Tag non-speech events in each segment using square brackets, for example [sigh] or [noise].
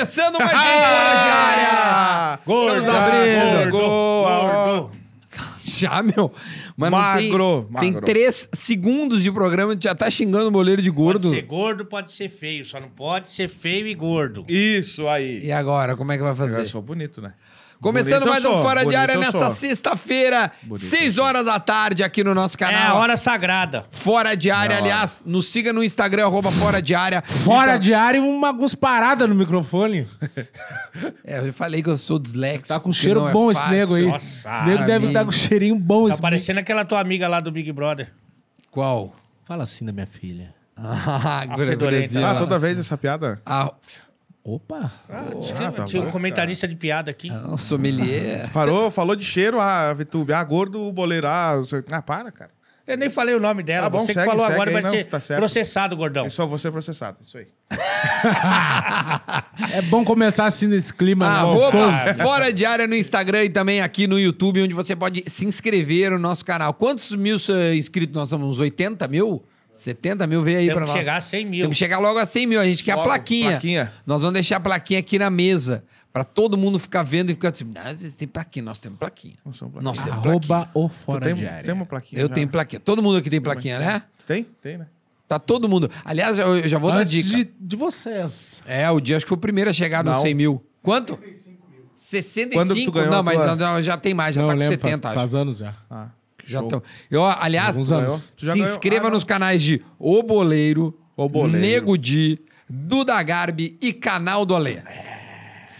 Começando mais [laughs] um Fora de Área! Gordo, Estamos abrindo. gordo, gordo. Já, meu. Mas Magro, não tem, tem magro. três segundos de programa, já tá xingando o boleiro de Pode gordo. ser gordo, pode ser feio. Só não pode ser feio e gordo. Isso aí. E agora, como é que vai Eu fazer? sou bonito, né? Começando Bonito mais um sou, Fora de Área nesta sexta-feira, Bonito 6 eu sou. horas da tarde, aqui no nosso É a canal. hora sagrada. Fora de Área, Não, aliás, nos siga no Instagram, arroba Fora de Área. Fora Então- de área e uma gusparada no microfone. É, eu falei que eu sou disléxico. Tá com cheiro é bom esse fácil. nego aí. Nossa, esse nego deve estar com cheirinho bom. Tá esse parecendo aquela tua amiga lá do Big Brother. Qual? Fala assim da minha filha. [laughs] Ah. Ah, toda vez essa piada? Ah, Opa. Tinha, tá tinha um bom, comentarista de piada aqui. o sommelier. [laughs] Falou, falou de cheiro, ah, Vitube, ah, gordo, o boleiro, ah, você- ah, para, cara. Eu nem falei o nome dela. Tá bom, Você que segue, falou segue agora aí, vai não, ser tá processado, gordão. É só você processado, isso aí. [laughs] É bom começar assim nesse clima Arroba gostoso. [laughs] Fora de área no Instagram e também aqui no YouTube, onde você pode se inscrever no nosso canal. Quantos mil eh, inscritos nós somos? Uns 80 mil? 70 mil? Vem aí Temos pra que nós. chegar a 100 mil. Temos que chegar logo a 100 mil. A gente quer a Logo, plaquinha. plaquinha. Nós vamos deixar a plaquinha aqui na mesa. Pra todo mundo ficar vendo e ficar assim, "Ah, vocês têm plaquinha, nós temos plaquinha. Nós temos plaquinha. Nós temos plaquinha. Arroba ou fora tem, de área. tem uma plaquinha? Eu já? tenho plaquinha. Todo mundo aqui tem plaquinha, né? Tem? Tem, né? Tá todo mundo. Aliás, eu, eu já vou dar Antes dica. de, de vocês. É, o dia acho que foi o primeiro a chegar nos Não. 100 mil. Quanto? 65 Quando que tu ganhou Não, a mas tua- não, já tem mais, já Não, tá com lembro, 70, faz, acho. faz anos já. Ah, que Já show. tão... eu, aliás, Alguns anos. Tu já se ganhou? inscreva Ah, nos canais de O Boleiro, O Boleiro. Nego Di, Duda Garbi e Canal do Alê.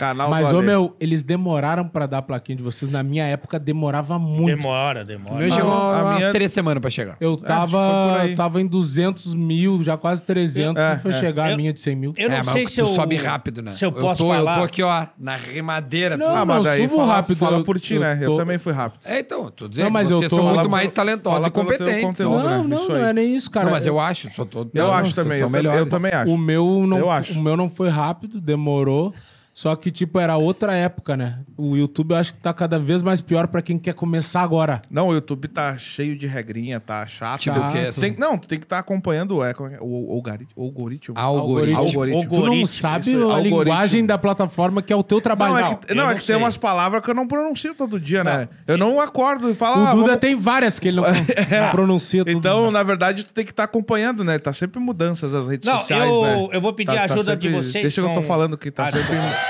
Canal Mas, do ô Ale. meu, eles demoraram pra dar a plaquinha de vocês. Na minha época, demorava muito. Demora, O demora. meu chegou a umas minha- três semanas pra chegar. Eu que tava, por aí. eu tava em 200 mil, já quase 300, É, e foi é. chegar a Eu- minha de 100 mil. Eu não é, mas sei tu se eu... sobe rápido, né? Se eu posso tô, falar... Eu tô aqui, ó, na remadeira. Não, Ah, mas não, daí subo fala, rápido, fala eu- por ti, eu né? Eu tô- também fui rápido. É, então, eu tô dizendo Não, mas que eu vocês tô- são muito Fala mais pelo- talentosos fala e pelo teu competentes. conteúdo, ó. né? Não, não, Isso não aí. é nem isso, cara. Não, mas eu acho, só tô... Eu não, acho também. Eu, também- melhores. eu também acho. O meu não, Eu acho. o meu não foi rápido, demorou. Só que, tipo, era outra época, né? O YouTube eu acho que tá cada vez mais pior pra quem quer começar agora. Não, o YouTube tá cheio de regrinha, tá chato. Tipo o quê? Chato. Tem- não, tu tem que estar acompanhando é, como é? o, o, o algoritmo. Algoritmo. Algoritmo. Tu não sabe isso a algoritmo. linguagem da plataforma que é o teu trabalho. Não, é Não, que, eu não, é não que tem umas palavras que eu não pronuncio todo dia, né? Eu não acordo e falo. O ah, Duda vamos- tem várias que ele não, [laughs] [laughs] não pronuncia tudo. Então, na verdade, tu tem que estar acompanhando, né? Tá sempre mudanças as redes Não, sociais, eu- né? eu vou pedir Tá- a tá ajuda de sempre- vocês, Deixa que eu tô são- falando que tá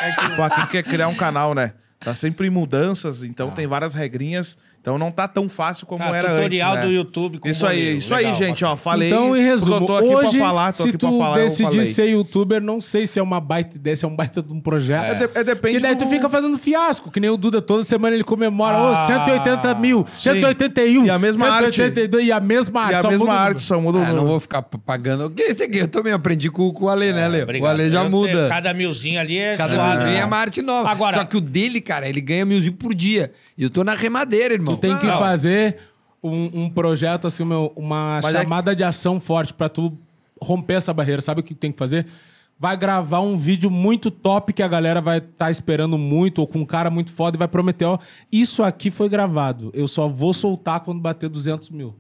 Ah, sempre... Pra quem quer criar um canal, né? Tá sempre em mudanças, então tem várias regrinhas. Então não tá tão fácil como Ah, era tutorial antes, né? do YouTube com Isso aí, isso Legal, aí, gente, ó. Falei. Então, em resumo, tô aqui hoje, pra falar, tô se aqui pra tu falar, eu decidir ser youtuber, não sei se é uma baita ideia, se é um baita de um projeto. É, de- é depende Porque daí do- tu fica fazendo fiasco, que nem o Duda, toda semana ele comemora, ô, Ah, 180 mil, 181, E a mesma arte. 182, e a mesma arte. E a só mesma muda o arte, só muda o Ah, não vou ficar pagando. O que é esse aqui? Eu também aprendi com, com o Ale, né, Ale? O Obrigado. Ale já Eu- muda. Cada milzinho ali é Cada milzinho é uma arte nova. Agora- Só que o dele, cara, ele ganha milzinho por dia. E eu tô na remadeira, irmão. Tu tem que Não. fazer um, um projeto, assim, meu, uma Mas é chamada de ação forte pra tu romper essa barreira. Sabe o que tem que fazer? Vai gravar um vídeo muito top que a galera vai estar esperando muito, ou com um cara muito foda e vai prometer, ó, isso aqui foi gravado. Eu só vou soltar quando bater 200 mil.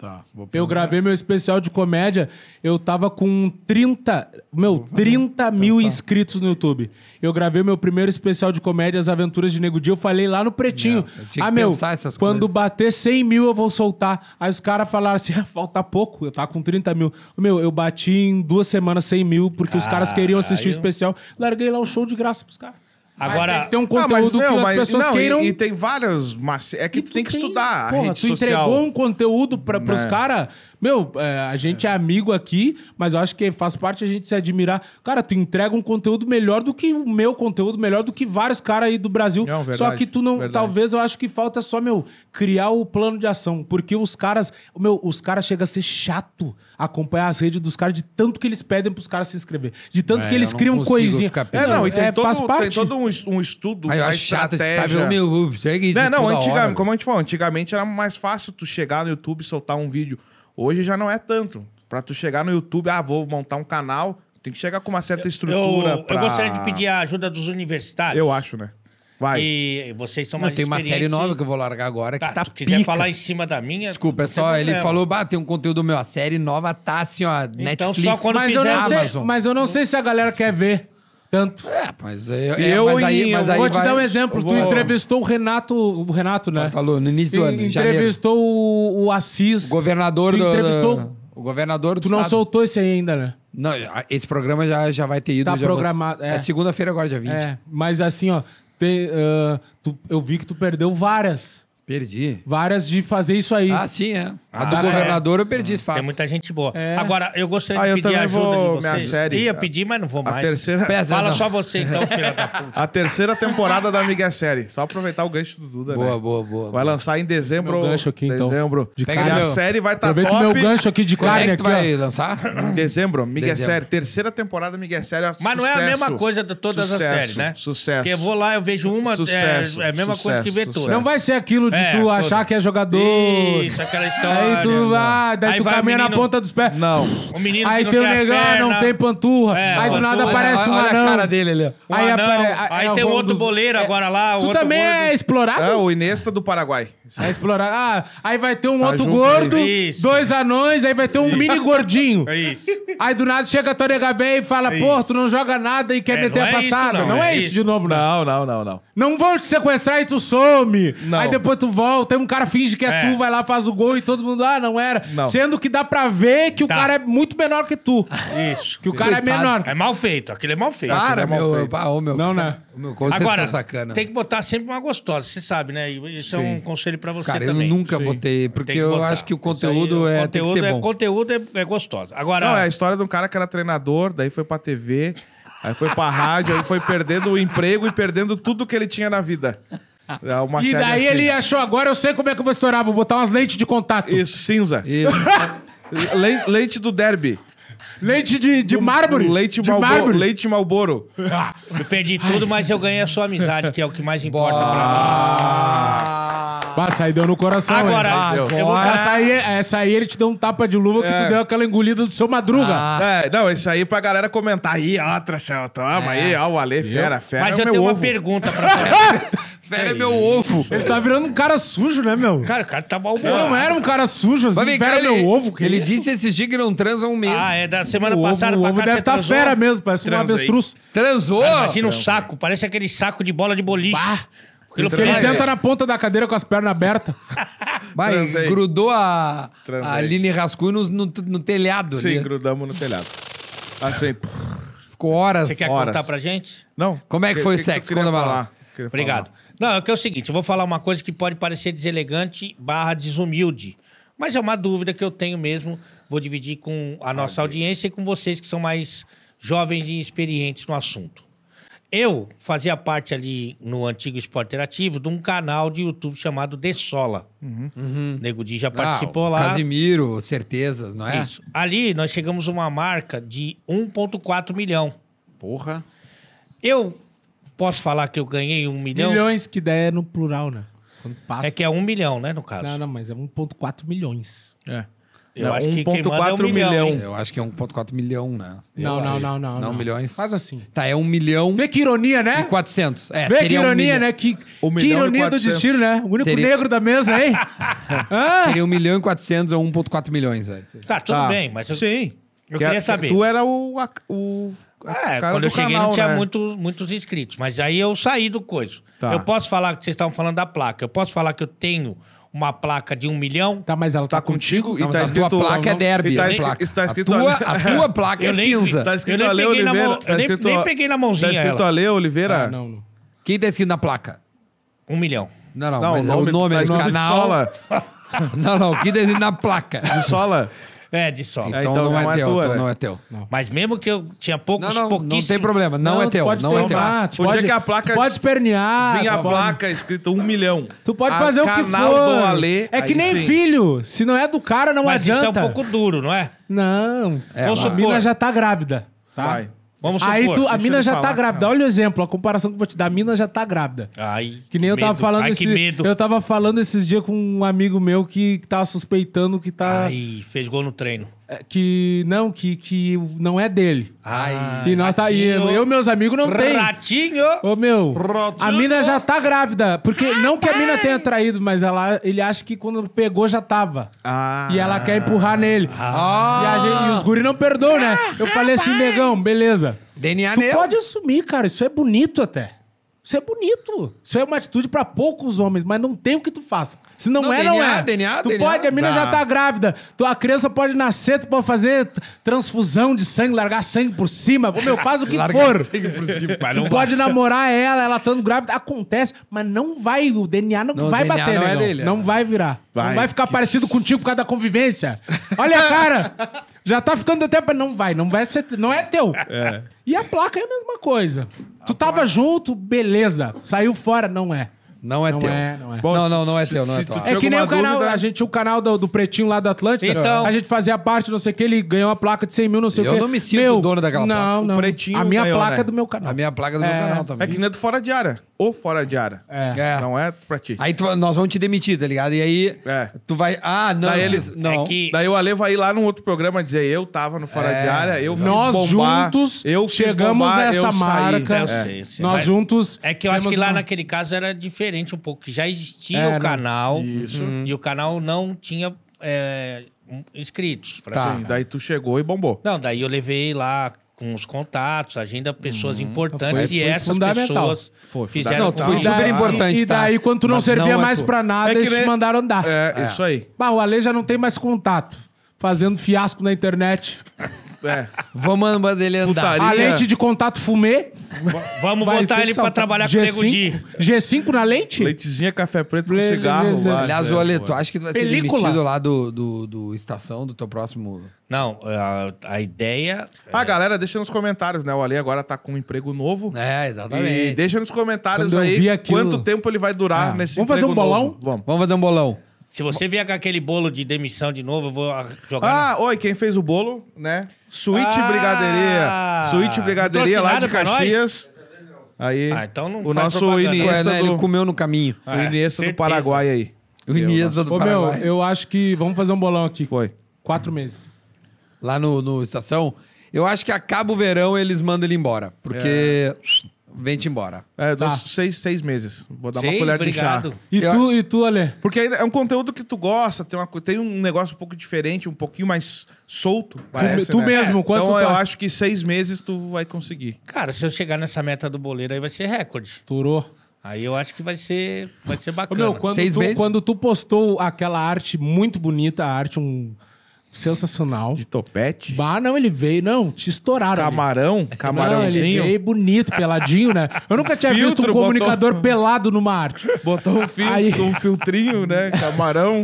Tá, vou Eu gravei meu especial de comédia, eu tava com 30, meu, 30 mil inscritos no YouTube. Eu gravei meu primeiro especial de comédia, As Aventuras de Nego Dia, eu falei lá no Pretinho. Não, ah, meu, pensar quando coisas. bater 100 mil eu vou soltar. Aí os caras falaram assim, ah, falta pouco, eu tava com 30 mil. Meu, eu bati em duas semanas 100 mil, porque os caras queriam assistir o Caralho. especial. Larguei lá o show de graça pros caras. Agora- Mas tem que ter um Ah, conteúdo meu, que as mas- pessoas não, e- queiram... E, tem vários. Mas é que tu, tem que estudar a Porra, rede tu social. entregou um conteúdo pra, pros Né. caras. Meu, é, a gente é amigo aqui, mas eu acho que faz parte a gente se admirar. Cara, tu entrega um conteúdo melhor do que o meu conteúdo, melhor do que vários caras aí do Brasil. Não, verdade, só que tu não. verdade. Talvez eu acho que falta só, meu, criar o plano de ação. Porque os caras. Meu, os caras chegam a ser chato acompanhar as redes dos caras de tanto que eles pedem pros caras se inscrever. De tanto É, que eles criam coisinha. É, não, e tem, é, todo, faz tem parte. todo um, um estudo, Aí acho chato, sabe? O meu, segue isso Não, não, antigamente, hora. como a gente falou, antigamente era mais fácil tu chegar no YouTube e soltar um vídeo. Hoje já não é tanto. Pra tu chegar no YouTube, ah, vou montar um canal, tem que chegar com uma certa estrutura. Eu, pra- eu gostaria de pedir a ajuda dos universitários. Eu acho, né? Vai. E vocês são Não, mais tem uma série nova que eu vou largar agora que Tá, tá se quiser pica. falar em cima da minha... Desculpa, é não só, ele problema. falou, bah, tem um conteúdo meu, a série nova tá assim, ó, Netflix. só quando Mas eu, não fizer sei, Amazon. mas eu não sei se a galera quer ver. Tanto. É, mas, é, Eu é, mas aí, em- mas eu aí Vou te vai- dar um exemplo. eu Tu vou- entrevistou o Renato, o Renato, né? Falou no início do ano, entrevistou o, o Assis. O governador Tu do... entrevistou- O governador do Tu não estado. soltou esse aí ainda, né? Não, esse programa já, já vai ter ido. Tá já vou- programado, é. É, segunda-feira agora, dia 20. É, mas assim, ó, tem, ah, tu- eu vi que tu perdeu várias. Perdi. Várias de fazer isso aí. Ah, sim, é. A Ah, do é. governador eu perdi, esse fato. Tem muita gente boa. É. Agora, eu gostaria Ah, de pedir também ajuda vou- de vocês. série. Ia pedir, mas não vou A mais. terceira, Pesa, Fala não. só você, então, [laughs] filha da puta. a terceira temporada da Amiga Série. Só aproveitar o gancho do Duda, Boa, né? boa, boa. Vai lançar em dezembro. Meu gancho aqui, então. dezembro. De Pega e no a meu- série vai estar tá Aproveita top. o meu gancho aqui de Quando é carne que aqui, vai ó. lançar? Em dezembro, Miguel. Série. Terceira temporada Miguel Série. é Mas não é a mesma coisa de todas Sucesso, as séries, né? Sucesso. Porque eu vou lá, eu vejo uma, é- Sucesso, é, a mesma coisa que ver sucesso, todas. Não vai ser aquilo de É, tu achar que é jogador. Isso, aquela história. Aí tu vai, daí Aí tu vai o caminha na menino- ponta dos pés. Não. O menino Aí que tem o as negão, não tem panturra. É, aí do panturra. nada aparece um olha anão. a cara dele ali. ó. Um aí anão, apare- aí é tem o outro dos- boleiro é- agora lá, Tu outro também gordo. é explorado? É o Inesta do Paraguai. É explorar. Ah, aí vai ter um Tá outro junto gordo, aí. Isso. dois anões, aí vai ter um mini gordinho. É isso. Aí do nada chega a tua nega véia e fala, É pô, isso. tu não joga nada e quer É, meter não a é isso, passada. não, não, é, isso isso. de novo, não. Não, não, não, não. Não vão te sequestrar e tu some. Não. Aí depois tu volta, aí um cara finge que é, É. tu, vai lá, faz o gol e todo mundo, ah, não era. Não. Sendo que dá pra ver que o Tá. cara é muito menor que tu. Isso. Que o cara é Coitado. menor. É mal feito, aquilo é mal feito. Para, é mal meu. feito. Ah, ô, meu. Não, né? O meu, Agora, são sacana. tem que botar sempre uma gostosa, você sabe, né? Isso é um Sim. conselho pra você Cara, também. eu nunca Sim. botei, porque eu acho que o Isso aí, conteúdo é, tem que conteúdo ser é, bom. Conteúdo é, é gostoso. Agora, Não, é a história de um cara que era treinador, daí foi pra TV, aí foi pra rádio, aí foi perdendo o emprego e perdendo tudo que ele tinha na vida. É uma E daí assim. ele achou, agora eu sei como é que eu vou estourar, vou botar umas lentes de contato. Isso, cinza. Isso. [laughs] Le- Leite do derby. Lente de, de mármore. Leite, de Malboro, mármore. leite Malboro. eu perdi tudo, mas eu ganhei a sua amizade, que é o que mais importa pra Passa aí, deu no coração. mim. Agora, eu vou Essa aí, essa aí ele te deu um tapa de luva que É. tu deu aquela engolida do seu madruga. É, não, isso aí pra galera comentar. Aí, ó, Trachel, toma aí, ó, o Ale, fera, fera. Mas é eu tenho uma ovo. pergunta pra [laughs] você. Fera é meu ovo. Ele tá virando um cara sujo, né, meu? Cara, o cara tá mal Eu não era um cara sujo, assim, Mas vem cá, pera ele, meu ovo. Que ele isso? disse esses dias que não transa um mês. Ah, é da semana o ovo, passada o pra ovo cá deve você estar transou? fera mesmo, parece um Transei. avestruz. Transou? Cara, imagina um saco, parece aquele saco de bola de boliche. Aquilo Porque ele senta na ponta da cadeira com as pernas abertas. [laughs] Vai, Transei. grudou a, Transei. a Aline Rascunho no, no, no telhado. Sim, ali. grudamos no telhado. Assim, [laughs] Ficou horas. Você quer Horas. contar pra gente? não. Como é que foi o sexo? Conta pra nós. Obrigado. Não, é que é o seguinte, eu vou falar uma coisa que pode parecer deselegante barra desumilde, mas é uma dúvida que eu tenho mesmo, vou dividir com a nossa audiência e com vocês que são mais jovens e experientes no assunto. Eu fazia parte ali no antigo Esporte Interativo de um canal de YouTube chamado De Sola. Nego Di já Ah, participou o lá. Casimiro, certezas, não é? Isso. Ali nós chegamos a uma marca de 1,4 milhão. Porra. Eu posso falar que eu ganhei um milhão? Milhões, que ideia é no plural, né? Quando passa. É que é um milhão, né, no caso. Não, não, mas é 1,4 milhões. É. Eu Não, acho que quem 1,4 manda é um milhão, milhão. Eu acho que é 1,4 milhão, né? Não, não, não, não, Não, não. milhões. Faz assim. Tá, é um milhão Vê que ironia, né? e 400. É, Vê que um ironia, milhão- né? Que, Um que milhão ironia do 400. destino, né? O único Seria- negro da mesa, hein? [laughs] Hã? Seria um milhão e 400 ou 1,4 milhões. É. Tá, tudo Tá. bem, mas eu, Sim. eu Que queria a- saber. Tu era o... o É, cara quando do eu cheguei canal, não tinha né? muitos, muitos inscritos, mas aí eu saí do coisa. Tá. Eu posso falar que vocês estavam falando da placa. Eu posso falar que eu tenho uma placa de um milhão? Tá, mas ela tá, Tá contigo e Não, tá mas a tua escrito... placa é derby. E tá a escrito, placa. escrito a, tua, a tua placa [laughs] é nem cinza. Tá Eu escrito nem Ale peguei na Oliveira. mão- tá eu nem- escrito- nem peguei na mãozinha Tá escrito. Ale Oliveira? Ah, não, não. Quem tá escrito na placa? Um milhão. Não, não, Não, mas o é o nome, nome tá do escrito canal. Sola. [laughs] Não, não, quem tá escrito na placa. De [laughs] Sola. É, de só. Então, então não, não é é teu, tua, então né? não é teu. Mas mesmo que eu tinha poucos, Não, não, não pouquíssimos... tem problema. Não, é tu teu, pode não é teu. tu pode, que a placa- pode espernear. Vinha a placa escrito um milhão. Tu pode fazer o que for. canal do Ale. é que nem sim. filho. Se não é do cara, não Mas adianta. isso é um pouco duro, não é? Não. É, Vamos a mina já tá grávida. Tá? Vai. Vamos supor. Aí tu, a deixa mina ele já falar, tá grávida. Olha o exemplo, a comparação que eu vou te dar. A mina já tá grávida. Ai, Que nem eu tava medo. falando Ai, esse, que medo. Eu tava falando esses dias com um amigo meu que, que tava suspeitando que tá. Ai, fez gol no treino. É, que não, que, que não é dele. Ai. e nós tá, e ratinho. eu e meus amigos não tem. Ratinho! Ô, meu, a mina já tá grávida. Porque não que a mina tenha traído, mas ela, ele acha que quando pegou já tava. Ah. E ela quer empurrar nele. E, a gente- e os guri não perdoam, né? Eu falei assim, negão, beleza. DNA Tu nele. pode assumir, cara. Isso é bonito até. Isso é bonito. Isso é uma atitude pra poucos homens, mas não tem o que tu faça. Se não, Não, é, não DNA, é. DNA, tu DNA. pode, a mina já tá grávida. Tu, a criança pode nascer, tu pode fazer transfusão de sangue, largar sangue por cima. Meu, faz o que for. Mas Tu não pode namorar ela, ela estando grávida, acontece, mas não vai, o DNA não, Não, vai DNA bater, não é negão. dele, Não é. vai virar. Vai. Não vai ficar parecido contigo por causa da convivência. Olha a [laughs] cara. Já tá ficando até pra... Não vai, não vai ser... Não é teu. E a placa é a mesma coisa. tu tava junto, beleza. Saiu fora, não é. Não é Não teu. é, não é. Bom, não, não, não é se- teu, não se é teu. É que nem o canal, dúvida? a gente tinha o canal do, do Pretinho lá do Atlântico. Então. A gente fazia parte, não sei o que, ele ganhou uma placa de 100 mil, não sei Eu o que. não me sinto dono daquela não, placa. O Não, Pretinho A minha ganhou, placa né? é do meu canal. A minha placa do É. meu canal É também. que nem é do fora de área. Ou fora de área. É. É. Não é pra ti. Aí tu- nós vamos te demitir, tá ligado? E aí É. tu vai. Ah, não. Daí eles. Não. É que- Daí o Ale vai ir lá num outro programa dizer eu tava no fora É. de área, eu Nós bombar, juntos eu chegamos bombar, a essa eu marca. Eu É. sei, eu sei. Nós juntos. É que eu acho que lá naquele caso era diferente um pouco, que já existia É, o não. canal Isso. e o canal não tinha é, inscritos. Tá. Sim, daí tu chegou e bombou. Não, daí eu levei lá com os contatos, agenda pessoas importantes Foi- e foi essas fundamental. pessoas Foi fizeram Não, foi super importante, E tá? daí, quando tu não Mas servia não é mais tu. pra nada, É que eles te mandaram andar. É, isso aí. Bah, o Ale já não tem mais contato. Fazendo fiasco na internet. É. Vamos mandar ele andar. Putaria. A lente de contato fumê. Vamos vai botar ele pra saltar. trabalhar com o Nego Di. G5 na lente? Leitezinha, café preto com cigarro. le- lá, Aliás, é, o Ale, pô. tu acha que tu vai Película. ser demitido lá do, do, do Estação, do teu próximo. Não, a, a ideia. Ah, galera, deixa nos comentários, né? O Ale agora tá com um emprego novo. É, E exatamente. deixa nos comentários Quando aí aquilo- quanto tempo ele vai durar Ah. nesse Vamos fazer emprego um bolão? novo. Vamos. Vamos fazer um bolão. Se você vier com aquele bolo de demissão de novo, eu vou ah, jogar. Ah, oi, quem fez o bolo, né? Suíte Ah! Brigadeiria. Suíte Brigadeiria lá de Caxias. Aí, Ah, então não o nosso. Iniesta, Ué, né, do, ele comeu no caminho. o É, Iniesta do. Paraguai aí. O Iniesta do Ô, meu, Paraguai. eu acho que... Vamos fazer um bolão aqui. Foi. Quatro meses. Lá no, no Estação. Eu acho que acaba o verão eles mandam ele embora. Porque. Vem-te embora. É, Tá. seis, seis meses. Vou dar uma Seis, colher obrigado. de chá. E Eu- tu, e tu, Ale? Porque ainda é um conteúdo que tu gosta, tem, uma, tem um negócio um pouco diferente, um pouquinho mais solto. parece, tu né? mesmo, quanto Então tu eu acho que seis meses tu vai conseguir. Cara, se eu chegar nessa meta do boleiro aí vai ser recorde. Turou. Aí eu acho que vai ser, vai ser Ô, bacana. meu, quando Seis tu, meses? quando tu postou aquela arte muito bonita, a arte um sensacional. De topete, Bah, não, ele veio. Não, te estouraram. ali. camarão, Não, ele camarãozinho. veio bonito, peladinho, né? Eu nunca tinha visto um Filtro, comunicador botou- pelado numa arte. Botou um, fil Aí- um filtrinho, né? Camarão.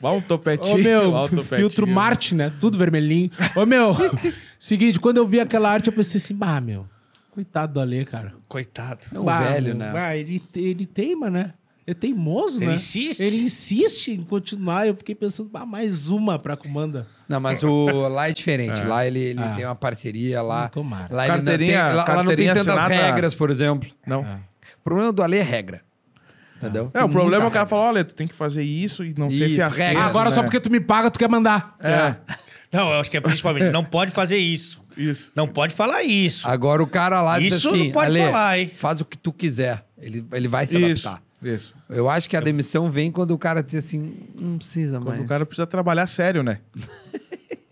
Vai um topetinho. Ô, meu, um topetinho. filtro Marte, né? Tudo vermelhinho. Ô, meu, [laughs] seguinte, quando eu vi aquela arte, eu pensei assim, bah, meu, coitado do Ale, cara. Coitado. É um Bah, velho, né? bah, ele, ele teima, né? É teimoso, Ele né? insiste. Ele insiste em continuar. Eu fiquei pensando, bah, mais uma pra comanda. Não, mas o lá é diferente. [laughs] Lá ele, ele Ah. tem uma parceria lá. Tomara. Lá, ele não tem, Carteirinha- lá, lá não tem carteirinha tantas assinada- regras, por exemplo. Não. O problema do Ale é regra. Entendeu? É, Tem o problema é o cara regra. falou, olha, tu tem que fazer isso e não Isso, fiasqueiro. regras, Ah, agora né? só porque tu me paga, tu quer mandar. É, Não, eu acho que é principalmente, não pode fazer isso. isso. Não pode falar isso. Agora o cara lá diz Isso assim, não pode Ale, falar, hein? faz o que tu quiser. Ele, ele vai se Isso, adaptar. Isso. Eu acho que a demissão vem quando o cara diz assim, não precisa Quando mais. o cara precisa trabalhar sério, né? [laughs]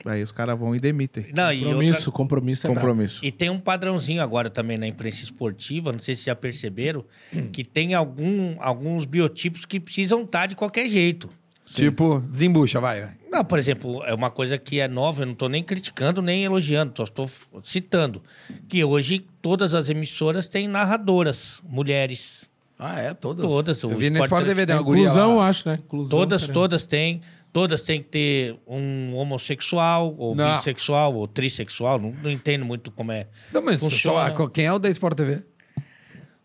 Aí os caras vão e demitem. Não, e, Compromisso, outra- compromisso é. Compromisso. e tem um padrãozinho agora também na imprensa esportiva, não sei se já perceberam, [clears throat] que tem algum, alguns biotipos que precisam estar de qualquer jeito. Tipo, desembucha, vai. vai. Não, por exemplo, é uma coisa que é nova, eu não estou nem criticando nem elogiando, só estou citando. Que hoje todas as emissoras têm narradoras, mulheres. Ah, é? Todas? Todas, o Eu vi no Sport uma guria Inclusão, lá. acho, né? Inclusão, Todas, cara. todas têm. Todas têm que ter um homossexual, ou Não. bissexual, ou trissexual. Não, não entendo muito como é. Não, mas Funciona. só, quem é o da Sport TV?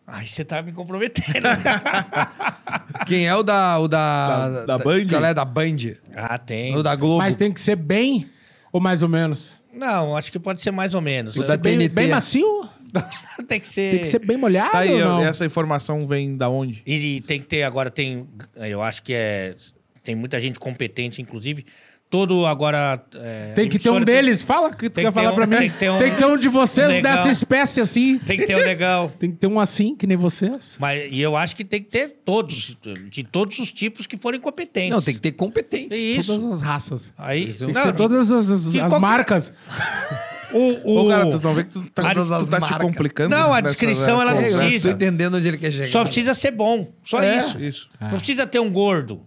Ai, você tá me comprometendo. [laughs] Quem é o da... O da, Da- da Band? Qual é? Da Band. ah, tem. O da Globo. Mas tem que ser bem ou mais ou menos? Não, acho que pode ser mais ou menos. O Tem que ser da bem, TNT. bem macio? [laughs] tem que ser. Tem que ser bem molhado Tá aí, ou não? essa informação vem da onde? E tem que ter, agora tem. Eu acho que é. Tem muita gente competente, inclusive. todo agora. é, Tem que ter um emissora deles. Fala que tu tem quer falar um- pra mim. tem que ter um- Tem que ter um de vocês legal. dessa espécie assim. Tem que ter um [laughs] legal. Tem que ter um assim, que nem vocês. Mas, e eu acho que tem que ter todos, de todos os tipos que forem competentes. Não, tem que ter competência. Isso. Todas as raças. Aí, Tem Tem não, ter todas as, as- as qualquer- marcas. [laughs] o, o, Ô, cara, tu não vê que tu tá, Todas tu tá te complicando? Não, a nessa- descrição, ela não? Eu precisa. tô entendendo onde ele quer chegar. Só precisa ser bom. Só É, isso. isso. Não precisa ter um gordo.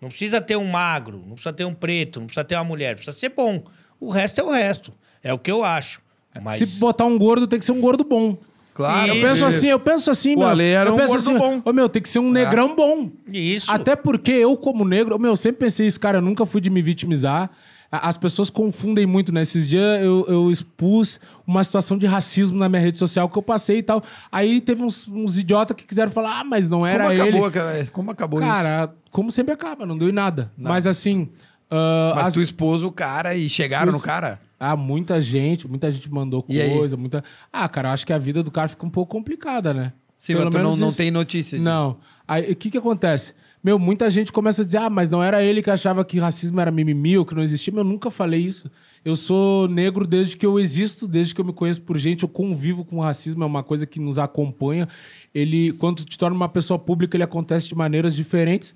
Não precisa ter um magro. Não precisa ter um preto. Não precisa ter uma mulher. Precisa ser bom. O resto é o resto. É o que eu acho. Mas Se botar um gordo, tem que ser um gordo bom. Claro. Eu Isso. penso assim, eu penso assim, O meu. Ale era eu um penso gordo assim, bom. Ô, meu, tem que ser um negrão bom. isso. Até porque eu, como negro, meu, eu sempre pensei isso, cara, eu nunca fui de me vitimizar. As pessoas confundem muito, né? Esses dias eu, eu expus uma situação de racismo na minha rede social que eu passei e tal. Aí teve uns, uns idiotas que quiseram falar, ah, mas não era Como ele. acabou, cara? Como acabou isso? Cara, como sempre acaba, não deu em nada. Mas assim. ah, Mas as- tu expôs o cara e chegaram no cara? Ah, muita gente, muita gente mandou E aí? coisa, muita. Ah, cara, eu acho que a vida do cara fica um pouco complicada, né? Sim, Pelo mas tu não, não isso. tem notícia disso. Não. Aí o que que acontece? Meu, muita gente começa a dizer, ah, mas não era ele que achava que racismo era mimimi ou que não existia. Meu, eu nunca falei isso. Eu sou negro desde que eu existo, desde que eu me conheço por gente, eu convivo com o racismo, é uma coisa que nos acompanha. Ele, quando te torna uma pessoa pública, ele acontece de maneiras diferentes.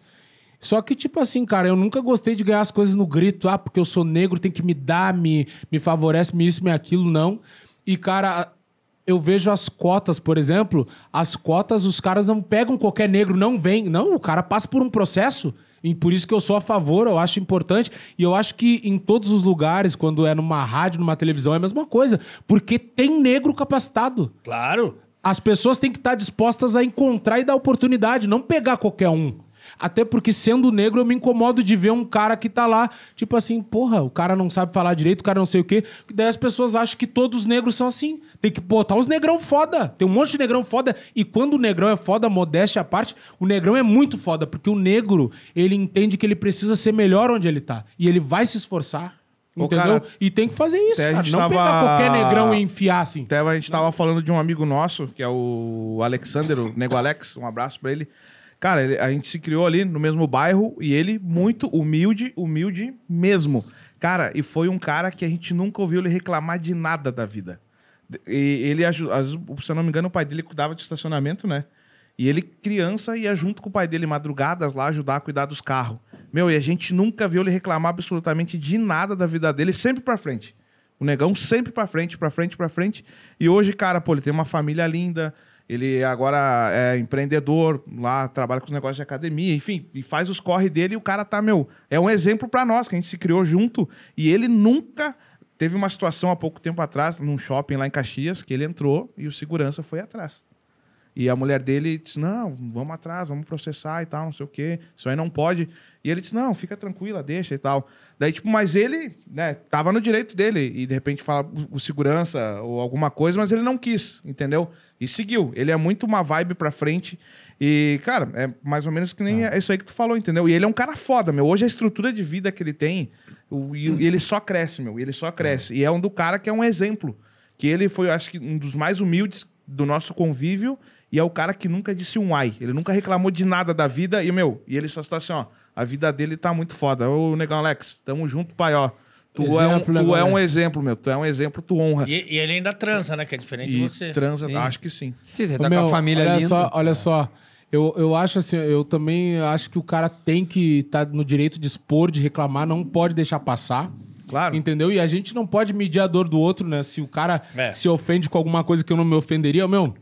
Só que, tipo assim, cara, eu nunca gostei de ganhar as coisas no grito, ah, porque eu sou negro, tem que me dar, me, me favorece, me isso, me aquilo, não. E, cara, eu vejo as cotas, por exemplo, as cotas, os caras não pegam qualquer negro, não vem. Não, o cara passa por um processo. E por isso que eu sou a favor, eu acho importante. E eu acho que em todos os lugares, quando é numa rádio, numa televisão, é a mesma coisa. Porque tem negro capacitado. Claro. As pessoas têm que estar dispostas a encontrar e dar oportunidade, não pegar qualquer um. Até porque, sendo negro, eu me incomodo de ver um cara que tá lá, tipo assim, porra, o cara não sabe falar direito, o cara não sei o quê. Daí as pessoas acham que todos os negros são assim. Tem que botar uns negrão foda. Tem um monte de negrão foda. E quando o negrão é foda, modéstia à parte, o negrão é muito foda. Porque o negro, ele entende que ele precisa ser melhor onde ele tá. E ele vai se esforçar. Ô, Entendeu? cara, e tem que fazer isso, cara. Não tava- pegar qualquer negrão e enfiar assim. Até a gente tava falando de um amigo nosso, que é o Alexander, o Nego Alex, um abraço pra ele. Cara, ele- a gente se criou ali no mesmo bairro e ele muito humilde, humilde mesmo. Cara, e foi um cara que a gente nunca ouviu ele reclamar de nada da vida. E ele, às vezes, se eu não me engano, o pai dele cuidava de estacionamento, né? E ele, criança, ia junto com o pai dele madrugadas lá ajudar a cuidar dos carros. Meu, e a gente nunca viu ele reclamar absolutamente de nada da vida dele, sempre pra frente. O negão sempre pra frente, pra frente, pra frente. E hoje, cara, pô, ele tem uma família linda. Ele agora é empreendedor, lá trabalha com os negócios de academia, enfim, e faz os corre dele e o cara tá, meu, é um exemplo pra nós, que a gente se criou junto. E ele nunca teve uma situação há pouco tempo atrás, num shopping lá em Caxias, que ele entrou e o segurança foi atrás. E a mulher dele disse: Não, vamos atrás, vamos processar e tal, não sei o quê. Isso aí não pode. E ele disse: Não, fica tranquila, deixa e tal. Daí, tipo, mas ele, né, tava no direito dele. E de repente fala o, segurança ou alguma coisa, mas ele não quis, entendeu? E seguiu. Ele é muito uma vibe pra frente. E, cara, é mais ou menos que nem é isso aí que tu falou, entendeu? E ele é um cara foda, meu. Hoje a estrutura de vida que ele tem, o- e, ele só cresce, meu. Ele só cresce. E é um do cara que é um exemplo. Que ele foi, eu acho que, um dos mais humildes do nosso convívio. E é o cara que nunca disse um ai. Ele nunca reclamou de nada da vida. E, meu, e ele só está assim, ó. A vida dele tá muito foda. Ô, Negão Alex, tamo junto, pai, ó. Tu, é, um, Exemplo, tu é um exemplo, meu. Tu é um exemplo, tu honra. E, e ele ainda transa, né? Que é diferente de E você. transa, Sim. acho que sim. Sim, você tá meu, com a família olha linda. Só, olha só, eu, eu acho assim, eu também acho que o cara tem que estar no direito de expor, de reclamar, não pode deixar passar. Claro. Entendeu? E a gente não pode medir a dor do outro, né? Se o cara É. se ofende com alguma coisa que eu não me ofenderia, meu.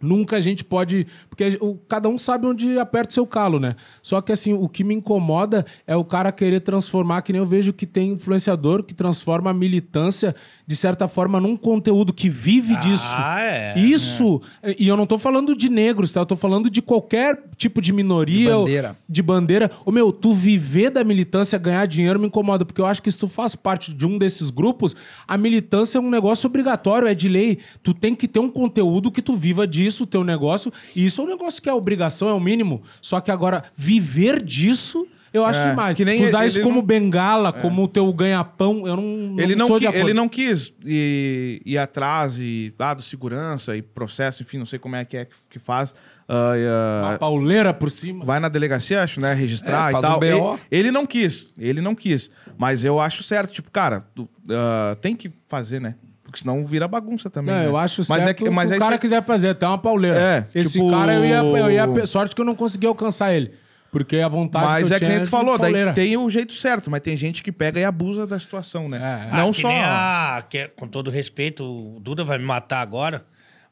Nunca a gente pode. Porque cada um sabe onde aperta o seu calo, né? Só que assim, o que me incomoda é o cara querer transformar, que nem eu vejo que tem influenciador que transforma a militância, de certa forma, num conteúdo que vive disso. Ah, é. Isso, e eu não tô falando de negros, tá? Eu tô falando de qualquer tipo de minoria. De ou- bandeira. De bandeira. Ô, meu, tu viver da militância, ganhar dinheiro me incomoda, porque eu acho que se tu faz parte de um desses grupos, a militância é um negócio obrigatório, é de lei. Tu tem que ter um conteúdo que tu viva disso, o teu negócio, e isso é um negócio que é obrigação, é o mínimo. Só que agora, viver disso Eu acho É, demais. que nem Tu usar isso como não- bengala, como o teu ganha-pão, eu não, não Ele não, sou qui- ele não quis ir, ir atrás e dado segurança e processo, enfim, não sei como é que é que- faz. ah, e, ah, Uma pauleira por cima. vai na delegacia, acho, né? Registrar É, e tal. um. Ele, ele não quis, ele não quis. Mas eu acho certo, tipo, cara, tu, ah, tem que fazer, né? Porque senão vira bagunça também. Não, né? eu acho mas certo é que, mas que é o cara isso- quiser fazer, até uma pauleira. É, Esse tipo- cara, eu ia, eu ia... Sorte que eu não consegui alcançar ele. Porque a vontade Mas eu é que nem tu falou, daí pauleira. tem o jeito certo, mas tem gente que pega e abusa da situação, né? É, é. Não Ah, só. a- que é- com todo respeito, o Duda vai me matar agora,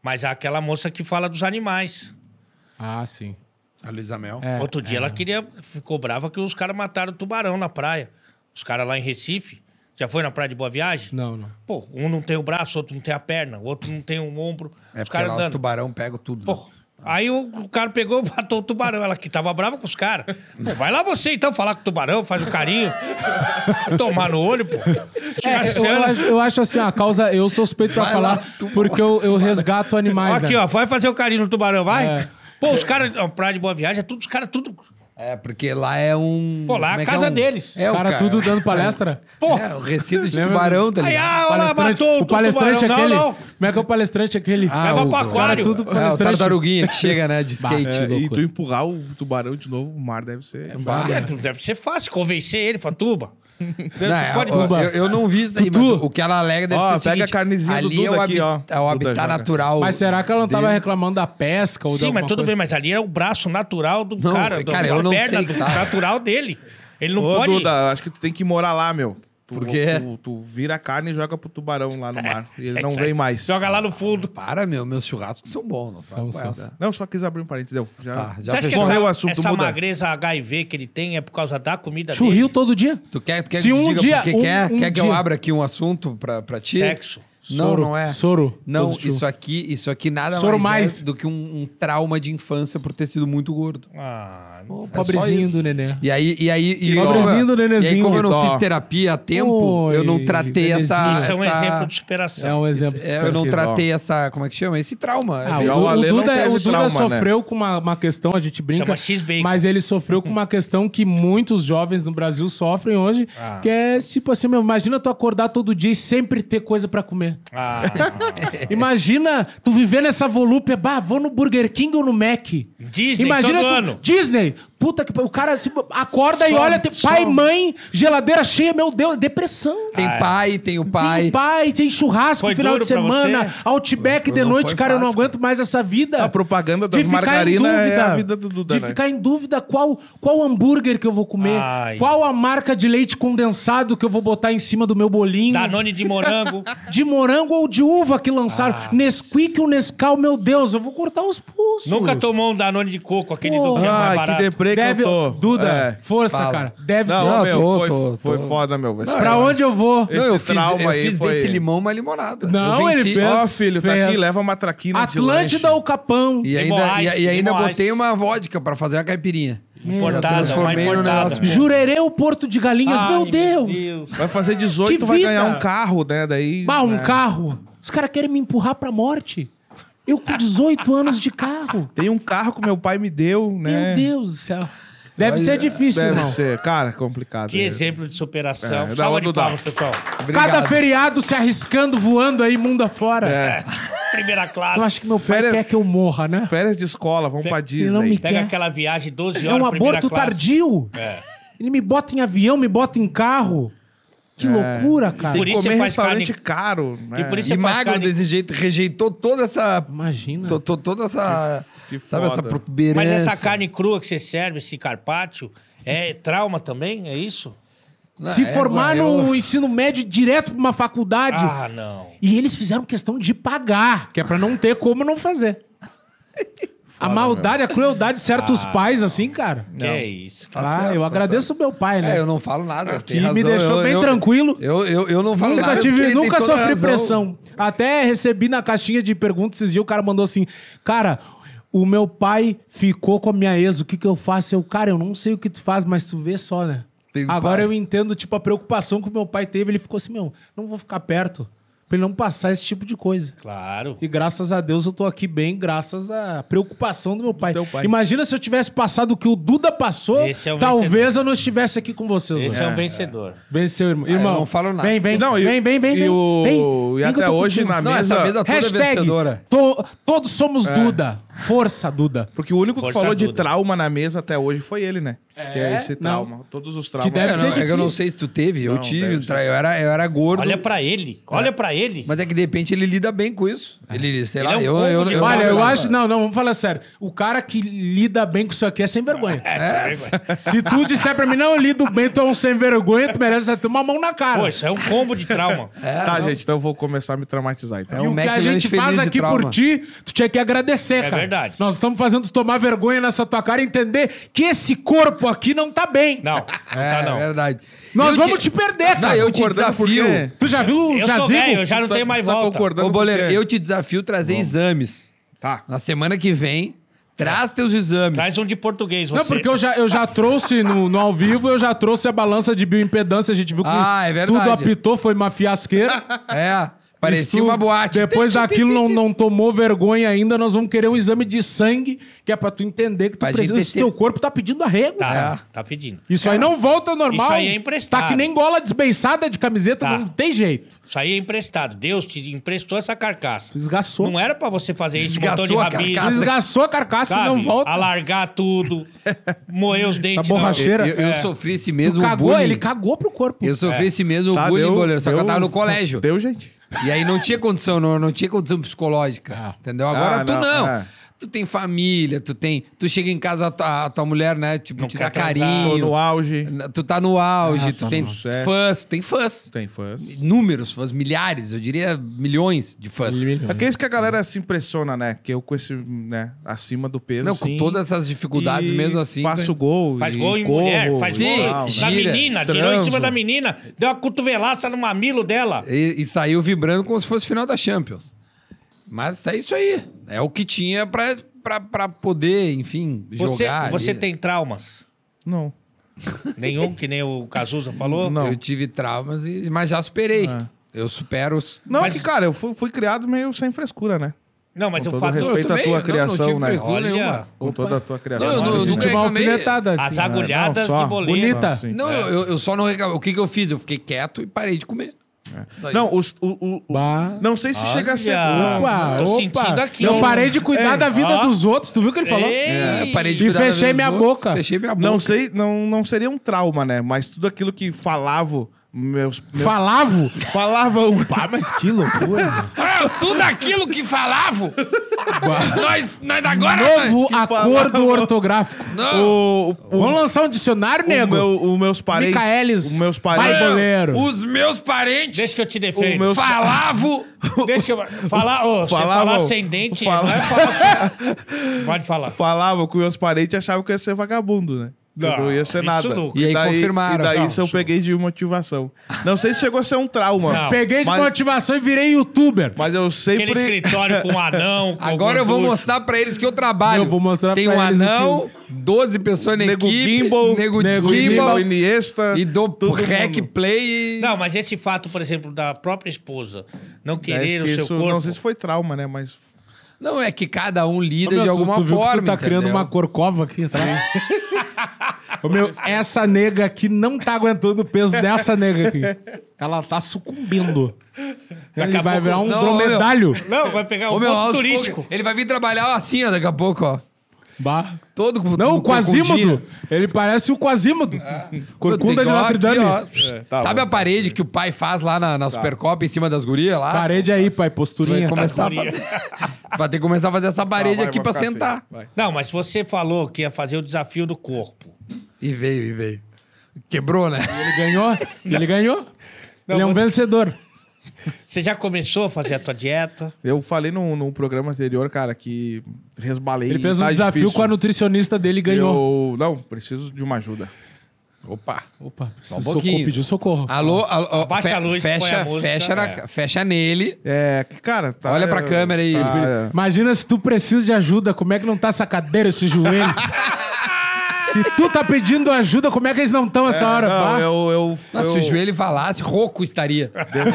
mas é aquela moça que fala dos animais. Ah, sim. A Luísa Mel. É, Outro dia ela queria, ficou brava que os caras mataram o tubarão na praia. Os caras lá em Recife. Já foi na praia de Boa Viagem? Não, não. Pô, um não tem o braço, outro não tem a perna, o outro não tem um ombro. É os porque caras lá os andando. tubarão pegam tudo. né? Pô, aí o, o cara pegou e matou o tubarão. Ela que tava brava com os caras. Pô, vai lá você então falar com o tubarão, faz o carinho. Tomar no olho, pô. É, eu, eu acho, eu acho assim, a causa, eu sou suspeito pra Vai falar, lá, tu- porque eu, eu resgato animais. Aqui, né? ó, vai fazer o carinho no tubarão, vai. É. Pô, os caras, praia de Boa Viagem, é tudo, os caras tudo. É, porque lá é um. Pô, lá é a como que casa um- deles. É, Os o caras cara- tudo dando palestra. [laughs] Pô, É, o recinto de tubarão, tá aí, ah, olha lá, Palestrante- matou o, o palestrante tubarão. aquele. Não, não. Como é que é o palestrante aquele? Ah, Leva o- pro aquário. cara tudo É, o palestrante. tartaruguinha que chega, né, de [laughs] skate. É, e tu empurrar o tubarão de novo, o mar deve ser. Bah. É, deve ser fácil convencer ele, fala, tuba. Você Não, é, pode... eu, eu- eu não vi isso aí, Tutu. mas o que ela alega deve Ó, ser o pega seguinte, a carnezinha do ali é o, aqui, ó. é o habitat joga. natural. Mas será que ela não tava deles. reclamando da pesca? Ou Sim, mas tudo coisa? bem, mas ali é o braço natural do Não, cara, do, cara, a eu não perna sei, do- tá? natural dele. Ele não Ô, pode... Duda, acho que tu tem que morar lá, meu. Tu, Por quê? Tu, tu vira a carne e joga pro tubarão lá no [laughs] mar. E ele É não isso vem mais. Joga lá no fundo. Para, meu, meus churrascos são bons. Não São, são. Não, só quis abrir um parênteses. Deu. Já... Tá, Você já acha que fechou. Morreu essa, o assunto, essa muda. magreza HIV que ele tem é por causa da comida Churril dele? todo dia. Tu quer, tu quer Se que eu um diga dia- porque um- quer, um quer que eu dia- abra aqui um assunto pra, pra ti? Sexo. Não, Soro, não é. Soro. Não, positivo. isso aqui, isso aqui nada Soro mais, mais. é do que um, um trauma de infância por ter sido muito gordo. Ah, É pobrezinho do neném. E aí, e aí, e. Pobrezinho do E aí, nenenzinho. como eu não fiz terapia a tempo, Oi, eu não tratei essa, nenenzinho. isso é um essa- exemplo de superação. É um exemplo. É, eu não tratei essa, como é que chama? Esse trauma. Ah, E o, o não Duda, o Duda trauma, sofreu com uma, uma questão, a gente brinca, mas ele sofreu com uma questão que muitos jovens no Brasil sofrem hoje, Ah. que é tipo assim, meu, imagina tu acordar todo dia e sempre ter coisa pra comer. Ah, [laughs] Imagina tu viver nessa volúpia, bah, vou no Burger King ou no Mac. Disney, Imagina todo tu- ano. Disney. Puta que o cara se, acorda e Só- olha, tem pai, mãe, geladeira cheia, meu Deus, depressão. Tem Ah, é. pai, tem o pai. Tem pai, tem churrasco Foi no final de semana, você? Outback de noite, cara, eu não fácil, aguento mais essa vida. A propaganda de das margarina dúvida, é a vida do Duda, de né? ficar em dúvida qual, qual hambúrguer que eu vou comer, Ai. qual a marca de leite condensado que eu vou botar em cima do meu bolinho, Danone de morango. [laughs] de morango ou de uva que lançaram, Ah. Nesquik ou Nescau, meu Deus, eu vou cortar os pulsos. Nunca tomou um Danone de coco, aquele do que é mais Ai, que que Deve, eu tô. Duda, É. força, Fala. cara. Deve Não, ser. Não, meu, tô, foi, tô, foi tô. foda, meu. Pra onde eu vou? Não, eu fiz, eu aí fiz foi- desse limão uma limonada. Não, ele fez. Ó, filho, tá fez. aqui, leva uma traquina Atlântida ou Capão? E ainda, e, e ainda botei uma vodka pra fazer uma caipirinha. Importada, uma transformei no importada. negócio- Jurerê o Porto de Galinhas, Ai, meu Deus. Vai fazer 18, Que tu vai ganhar um carro, né? Daí. Bah, um né? carro. Os caras querem me empurrar pra morte. Eu com 18 anos de carro. Tem um carro que meu pai me deu, né? Meu Deus do céu. Deve Olha, ser difícil, Deve irmão. ser. Cara, complicado. Que exemplo de superação. É, Salva de dá. palmas, pessoal. Obrigado. Cada feriado se arriscando, voando aí mundo afora. É. [laughs] Primeira classe. Eu acho que meu pai Férias- quer que eu morra, né? Férias de escola, vamos pra Ele não me Disney. Pega quer. aquela viagem 12 É horas, um primeira aborto classe. tardio. É. Ele me bota em avião, me bota em carro. Que loucura, cara. Por isso comer você faz restaurante carne- caro. Né? E por isso E você faz magro carne- desse jeito, rejeitou toda essa. Imagina. to- to- toda essa. Que sabe, essa foda. protuberância. Mas essa carne crua que você serve, esse carpaccio, é trauma também? É isso? Não, Se é, formar eu- no ensino médio direto pra uma faculdade. Ah, não. E eles fizeram questão de pagar, que é pra não ter como não fazer. [laughs] a maldade, a crueldade de certos Ah, pais, assim, cara. Que é isso? Tá ah, certo, eu tá agradeço o meu pai, né? É, eu não falo nada. que me deixou bem tranquilo. Eu, eu, eu não falo Nunca, nada. tive, nunca sofri razão. pressão. Até recebi na caixinha de perguntas esses dias, o cara mandou assim: Cara, o meu pai ficou com a minha ex, o que que eu faço? Eu, cara, eu não sei o que tu faz, mas tu vê só, né? Tem Agora pai. eu entendo, tipo, a preocupação que o meu pai teve. Ele ficou assim: Meu, não vou ficar perto. Pra ele não passar esse tipo de coisa. Claro. E graças a Deus eu tô aqui bem, graças à preocupação do meu pai. teu pai. Imagina se eu tivesse passado o que o Duda passou, Esse é o talvez vencedor. eu não estivesse aqui com vocês Esse é um vencedor. Venceu, irmão. Irmão, eu não falo nada. Vem, vem, Não, vem, vem, vem, e vem. o- vem. e até hoje contigo. na Não, mesa- essa mesa toda é Hashtag, vencedora. to- todos somos Duda. Força, Duda. Porque o único que Força falou de trauma na mesa até hoje foi ele, né? que é esse Não. trauma. Todos os traumas. deve É, ser não, é que eu não sei se tu teve, eu Não, tive. um tra- Eu, era, eu era gordo. Olha pra ele. Olha pra ele. Mas é que de repente ele lida bem com isso. Ele, sei Ele lá, é um eu, eu, eu, Não, Olha, eu não- acho. Não, não, vamos falar sério. O cara que lida bem com isso aqui é sem vergonha. [laughs] Se tu disser pra mim, não, eu lido bem, tu é um sem vergonha, tu merece ter uma mão na cara. Pô, isso é um combo de trauma. [laughs] tá, gente, então eu vou começar a me traumatizar. Então. É E o que a gente faz aqui por ti, tu tinha que agradecer, É cara. Verdade. Nós estamos fazendo tomar vergonha nessa tua cara e entender que esse corpo aqui não tá bem. Não, não É, tá não. é verdade. Nós Eu vamos te- te perder, Não, cara. eu te desafio. porque- Tu já viu o jazigo? eu já não Tá- tenho mais tá volta. concordando Ô, Boleiro, eu te desafio trazer exames. Tá. Na semana que vem, traz teus exames. Traz um de português, você. Não, porque eu já, eu já trouxe no, no ao vivo, eu já trouxe a balança de bioimpedância, a gente viu que Ah, é tudo apitou, foi uma fiasqueira. É, parecia Isso, uma boate. Depois daquilo não, não tomou vergonha ainda, nós vamos querer um exame de sangue, que é pra tu entender que tu Pra precisa, esse ter- teu corpo tá pedindo arrego. Tá, tá pedindo. Isso aí não volta ao normal. Isso aí é emprestado. Tá que nem gola desbeiçada de camiseta, Tá. não tem jeito. Isso aí é emprestado. Deus te emprestou essa carcaça. Desgaçou. Não era pra você fazer isso, montão de a rabisco, carcaça. Desgaçou a carcaça e não volta. Alargar tudo, [laughs] moer os dentes. Tá borracheira. Eu, eu É. sofri esse Tu mesmo cagou, bullying. ele cagou pro corpo. Eu sofri esse mesmo Tá, bullying, deu- goleiro, só que eu deu- tava no colégio. Deu, gente. E aí não tinha condição, não, não tinha condição psicológica. Ah. Entendeu? Agora Ah, tu não, não. é. Tu tem família, tu tem. Tu chega em casa, a tua, a tua mulher, né? Tipo, Não te dá transar. Tô carinho. no auge. Tu tá no auge, Ah, tu tá tem no certo. fãs, tem fãs. Tem fãs. Inúmeros fãs, milhares, eu diria milhões de fãs. É que é isso que a galera se impressiona, né? Que eu com esse, né, acima do peso, Não, com assim, todas essas dificuldades e mesmo assim. Faço gol. Faz e gol em corro, mulher, faz Sim, gol né? da gira, menina, tirou em transo. cima da menina, deu uma cotovelaça no mamilo dela. E, e saiu vibrando como se fosse final da Champions. Mas é isso aí. É o que tinha pra, pra, pra poder, enfim, Você, jogar. você ali. tem traumas? Não. [laughs] Nenhum, que nem o Cazuza falou? Não. Eu tive traumas, e- mas já superei. É. Eu supero os. Não, Mas- que, cara, eu fui, fui criado meio sem frescura, né? Não, mas Com o todo fato... respeito à tua não, não criação, tive né? Olha, nenhuma. Com toda a tua criação. Não, eu não- eu assim, Senti uma alfinetada. As assim, né? agulhadas Não, só. de boleiro. Bonita. assim. Não, eu, eu- eu só não reclamei. O que, que eu fiz? Eu fiquei quieto e parei de comer. Só Não, os, o, o- o- Bah. não sei se chega a ser. Olha. Opa, Tô opa. sentindo aqui. Eu parei de cuidar É. da vida Ó. dos outros. Tu viu o que ele falou? É, parei de E cuidar da fechei vida minha outros, boca. Fechei minha boca. Não sei, não, não seria um trauma, né? Mas tudo aquilo que falavam, meus. meus Falavo? falavam. Pá, mas que loucura. [laughs] Ah, tudo aquilo que falavam! nós, nós agora. Novo acordo falava- ortográfico. O, o, Vamos lançar um dicionário, o nego? meu, os meus parentes. Micaelis. Os meus parentes. Os meus parentes Deixa que eu te defendo. O meu- falavam. [laughs] Deixa que eu... Falar, ô, você Falavam- falar ascendente, fala- não é falar... [laughs] Pode falar. Falavam que meus parentes achavam que eu ia ser vagabundo, né? Que Não, não ia ser isso nada. nunca. E aí daí, confirmaram. E daí Não, isso eu peguei de motivação. Não sei se chegou a ser um trauma. Não. Peguei de Mas- motivação e virei youtuber. Mas eu sempre. Aquele escritório com um anão, com Agora eu vou gorducho. mostrar pra eles que eu trabalho. Eu vou mostrar Tem pra um eles anão, 12 pessoas na Nego equipe. Gimbal, nego, Nego Gimbal. Iniesta. E dou rec mundo. play. Não, mas esse fato, por exemplo, da própria esposa não É, querer o que seu isso- corpo... Não sei se foi trauma, né? Mas. Não, é que cada um lida Ô, meu, de tu- alguma tu, viu que forma, tu tá criando uma corcova aqui atrás. [laughs] Ô, meu, essa nega aqui não tá aguentando o peso dessa nega aqui. Ela tá sucumbindo. Ele a vai pouco- virar um Não, dromedalho. Não, vai pegar Ô, um meu, ponto aos turístico. poucos, ele vai vir trabalhar assim, ó, daqui a pouco, ó. Bah. Todo com Não, o Quasímodo. Ele parece o Quasímodo. Corcunda de Notre Dame. É, tá Sabe bom. a parede que o pai faz lá na, na Supercopa, em cima das gurias lá? Parede aí, pai, Vai posturinha. começar a guria. fazer... [laughs] vai ter que começar a fazer essa parede Tá, vai- aqui vai pra ficar sentar. assim, vai. Não, mas você falou que ia fazer o desafio do corpo. E veio, e veio. Quebrou, né? Ele ganhou? [laughs] Ele ganhou? Não, ele é um você- vencedor. Você já começou a fazer a tua dieta? Eu falei num, num programa anterior, cara, que resbalei. Ele fez um tá desafio difícil. com a nutricionista dele e ganhou. Eu, não, preciso de uma ajuda. Opa. Opa, um socorro, pouquinho. pediu socorro. Alô, alô Abaixa fe- a luz, fecha, a música, fecha, na- é. fecha nele. É, que, cara, tá, Olha pra câmera aí. tá- Imagina se tu precisa de ajuda, como é que não tá essa cadeira, esse joelho? [laughs] Se tu tá pedindo ajuda, como é que eles não estão essa hora? Não, eu, eu, Nossa, eu se o joelho falasse, rouco estaria. demo-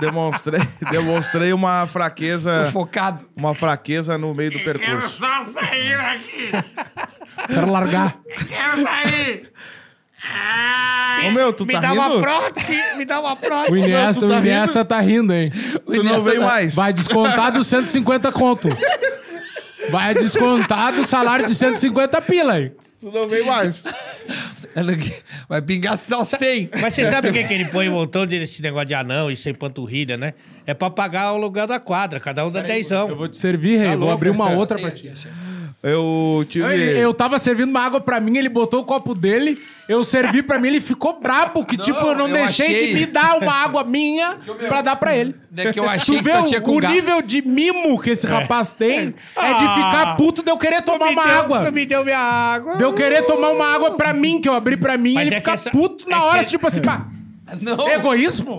demonstrei, demonstrei uma fraqueza. Sufocado. Uma fraqueza no meio do percurso. só sair aqui. Quero largar. Quero sair. Ô meu, tu me tá dá rindo? uma prótese, me dá uma O prótese. Iniesta, tu tá o Iniesta tá rindo, hein? Tu não veio mais. Vai descontar dos 150 conto. Vai descontar do salário de 150 pila, hein? Tu não veio mais. [laughs] Vai pingar só 100. Mas você sabe o que, que ele põe [laughs] um montão desse negócio de anão e sem panturrilha, né? É pra pagar o lugar da quadra, cada um dá dezão. Eu vou te servir, rei. Vou abrir uma [laughs] outra pra ti. Eu tive. Ele- eu tava servindo uma água pra mim, ele botou o copo dele, eu servi pra mim, ele ficou brabo, que tipo, eu não eu deixei achei- de me dar uma água minha [laughs] pra dar pra ele. É que eu achei Tu que vê o, com o gás. nível de mimo que esse rapaz tem é de Ah. ficar puto de eu querer tomar uma deu, água. Não me deu minha água. De eu querer tomar uma água pra mim, que eu abri pra mim, Mas ele é que fica essa- puto na é hora, cê- tipo assim, pá. [laughs] Não. Egoísmo?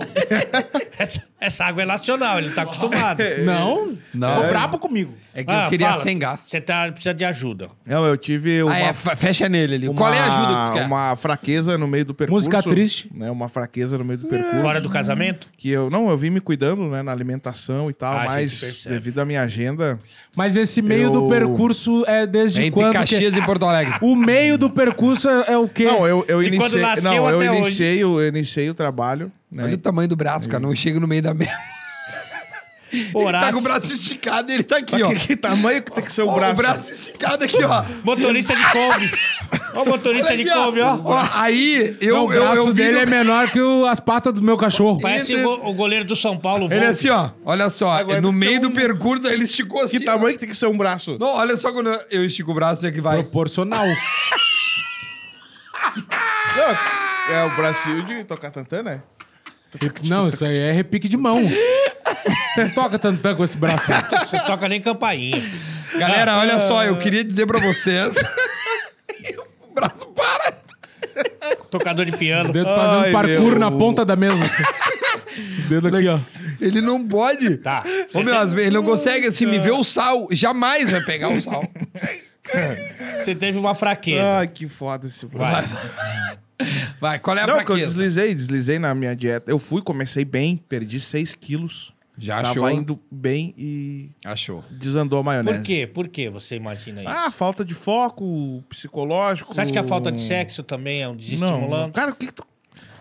Essa, [laughs] essa água é nacional, ele tá acostumado. [laughs] Não. Não. Ficou brabo comigo. É que eu queria sem gás. Você tá, precisa de ajuda. Não, eu tive uma. Ah, é, fecha nele ali. uma- Qual é a ajuda que tu quer? Uma fraqueza no meio do percurso. Música triste. Né, uma fraqueza no meio do percurso. Fora do casamento? Que eu. Não, eu vim me cuidando, né, na alimentação e tal, Ah, a gente mas percebe. devido à minha agenda. Mas esse meio Eu- do percurso é desde É entre quando? que- Caxias e Porto Alegre. O meio do percurso é, é o quê? Não, eu, eu De quando iniciei. nasceu Não, eu até hoje. iniciei, o- eu iniciei o trabalho. Né? Olha o tamanho do braço, cara. Não chega no meio da merda. [laughs] Horácio, Tá com o braço esticado e ele tá aqui, ó. Que, que tamanho que tem que ser o Ó, braço? O braço esticado aqui, ó. motorista de Kombi. Ó o motorista de Aqui, ó. Kombi, ó. Ó, Aí, eu, Não, o eu, braço eu vi dele no- é menor que o- as patas do meu cachorro. Parece o, go- o goleiro do São Paulo. Ele é assim, ó. Olha só. Agora no meio do um- percurso, aí ele esticou assim. Que tamanho que tem que ser um braço? Não, olha só quando eu estico o braço, onde é que vai. Proporcional. [laughs] Não, é o bracinho de tocar tantã, né? Não, isso aí é repique de mão. Não toca tantã com esse braço. Você toca nem campainha. Galera, olha só, eu queria dizer pra vocês. o braço para. Tocador de piano. Os dedos fazendo Ai, parkour meu. na ponta da mesa. Dedo aqui, ó. Ele não pode. Tá. Ô, meu, às vezes ele não consegue, assim, me ver o sal. Jamais vai pegar o sal. Você teve uma fraqueza. Ai, que foda esse braço. Vai. Vai, qual é a Não, que eu fraqueza? deslizei, deslizei na minha dieta. Eu fui, comecei bem, perdi 6 quilos. Já Tava achou? indo bem e Achou. desandou a maionese. Por quê? Por que você imagina isso? Ah, falta de foco psicológico. Você acha que a falta de sexo também é um Não, desestimulante? não. Cara, o que, que tu...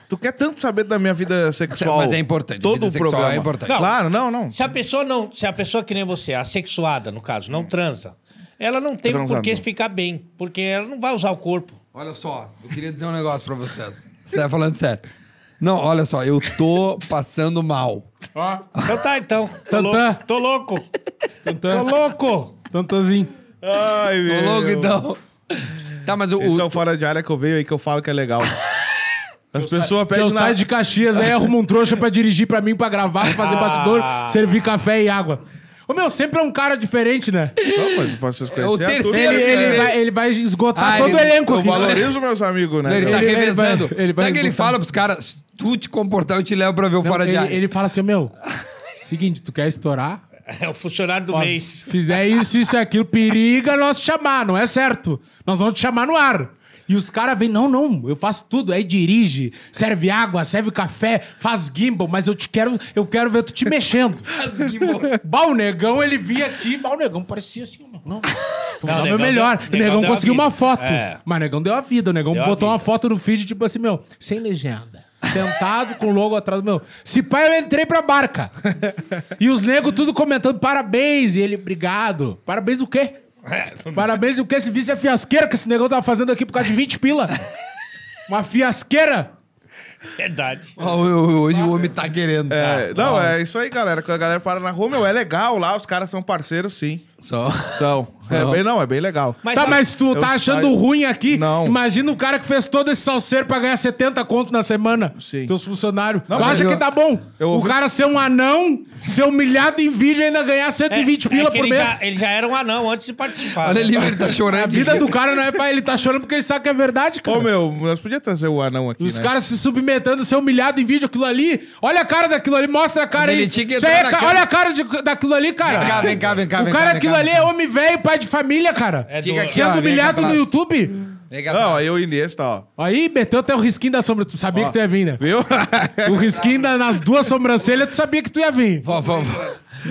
Tu quer tanto saber da minha vida sexual? Mas é importante, Todo vida o sexual programa. é importante. Não. Claro, não, não. Se a pessoa não, se a pessoa que nem você, assexuada no caso, não transa, ela não tem Transando. por que ficar bem, porque ela não vai usar o corpo. Olha só, eu queria dizer um negócio pra vocês. Você tá falando sério. Não, olha só, eu tô passando mal. Ó, Então tá, então. Tô Tantã. Tô louco. tantã. Tô louco. Tantãzinho. Ai, Tô louco, então. Tá, mas o... Esse é o fora de área que eu veio aí que eu falo que é legal. As pessoas Eu pedem na... saio de Caxias, aí arrumo um trouxa pra dirigir pra mim, pra gravar, pra fazer Ah. bastidor, servir café e água. Ô, meu, sempre é um cara diferente, né? Não, mas pra vocês É o a terceiro turma. Ele, ele vai, ele vai esgotar Ah, todo o ele- elenco Eu aqui. valorizo meus amigos, né? Ele tá Ele- ele revezando. vai- ele vai Sabe o que ele fala pros caras? Se tu te comportar, eu te levo pra ver o Não, fora de área. ele fala assim, meu, seguinte, tu quer estourar? É o funcionário do Ó, mês. Fizer isso, isso e aquilo, periga nós te chamar, não é certo. Nós vamos te chamar no ar. E os caras vêm, não, não, eu faço tudo. Aí dirige, serve água, serve café, faz gimbal, mas eu te quero, eu quero ver tu te mexendo. [laughs] Bah, o negão, ele vinha aqui, bah, o negão parecia assim, não. não. [laughs] Vou dar meu melhor. deu- o negão negão conseguiu uma foto. É. Mas o negão deu a vida. O negão Deu botou uma foto no feed, tipo assim, meu, sem legenda. Sentado com o logo atrás do meu. Se pai, eu entrei pra barca. [laughs] e os negros tudo comentando parabéns. E ele, obrigado. Parabéns o quê? [laughs] Parabéns o quê? Se visse a fiasqueira que esse negão tava fazendo aqui por causa de 20 pila. [laughs] Uma fiasqueira. Verdade. Ó, o- Hoje o homem tá querendo. É, não, é isso aí, galera. Quando a galera para na rua, meu, é legal lá, os caras são parceiros, sim. Só. São. [laughs] É bem, não, é bem legal. Mas tá, a- mas tu tá achando saio- ruim aqui? Não. Imagina o cara que fez todo esse salseiro pra ganhar 70 conto na semana. Sim. Teus funcionários. Não, tu acha eu- que tá bom? eu o ouvi- cara ser um anão, ser humilhado em vídeo e ainda ganhar 120 é pila que por ele mês. Já, ele já era um anão antes de participar. Olha né? ali, ele tá chorando. A vida do cara não é pra ele tá chorando porque ele sabe que é verdade, cara. Ô, meu, nós podíamos trazer o anão aqui, Os né? caras se submetendo, ser humilhado em vídeo, aquilo ali. Olha a cara daquilo ali, mostra a cara Ele aí. tinha que é na ca- câmera. Olha a cara de- daquilo ali, cara. Vem cá, vem cá, vem cá, O vem cara, cá, vem aquilo ali é homem velho, pai de família, cara. É do- Fica aqui, Sendo ó, vem humilhado no atrás. YouTube. Não, aí o Iniesta, ó. Aí meteu até o risquinho da sombra. Tu sabia que tu ia vir, né? Viu? O risquinho da- nas duas sobrancelhas, tu sabia que tu ia vir. Vó, vó, vó.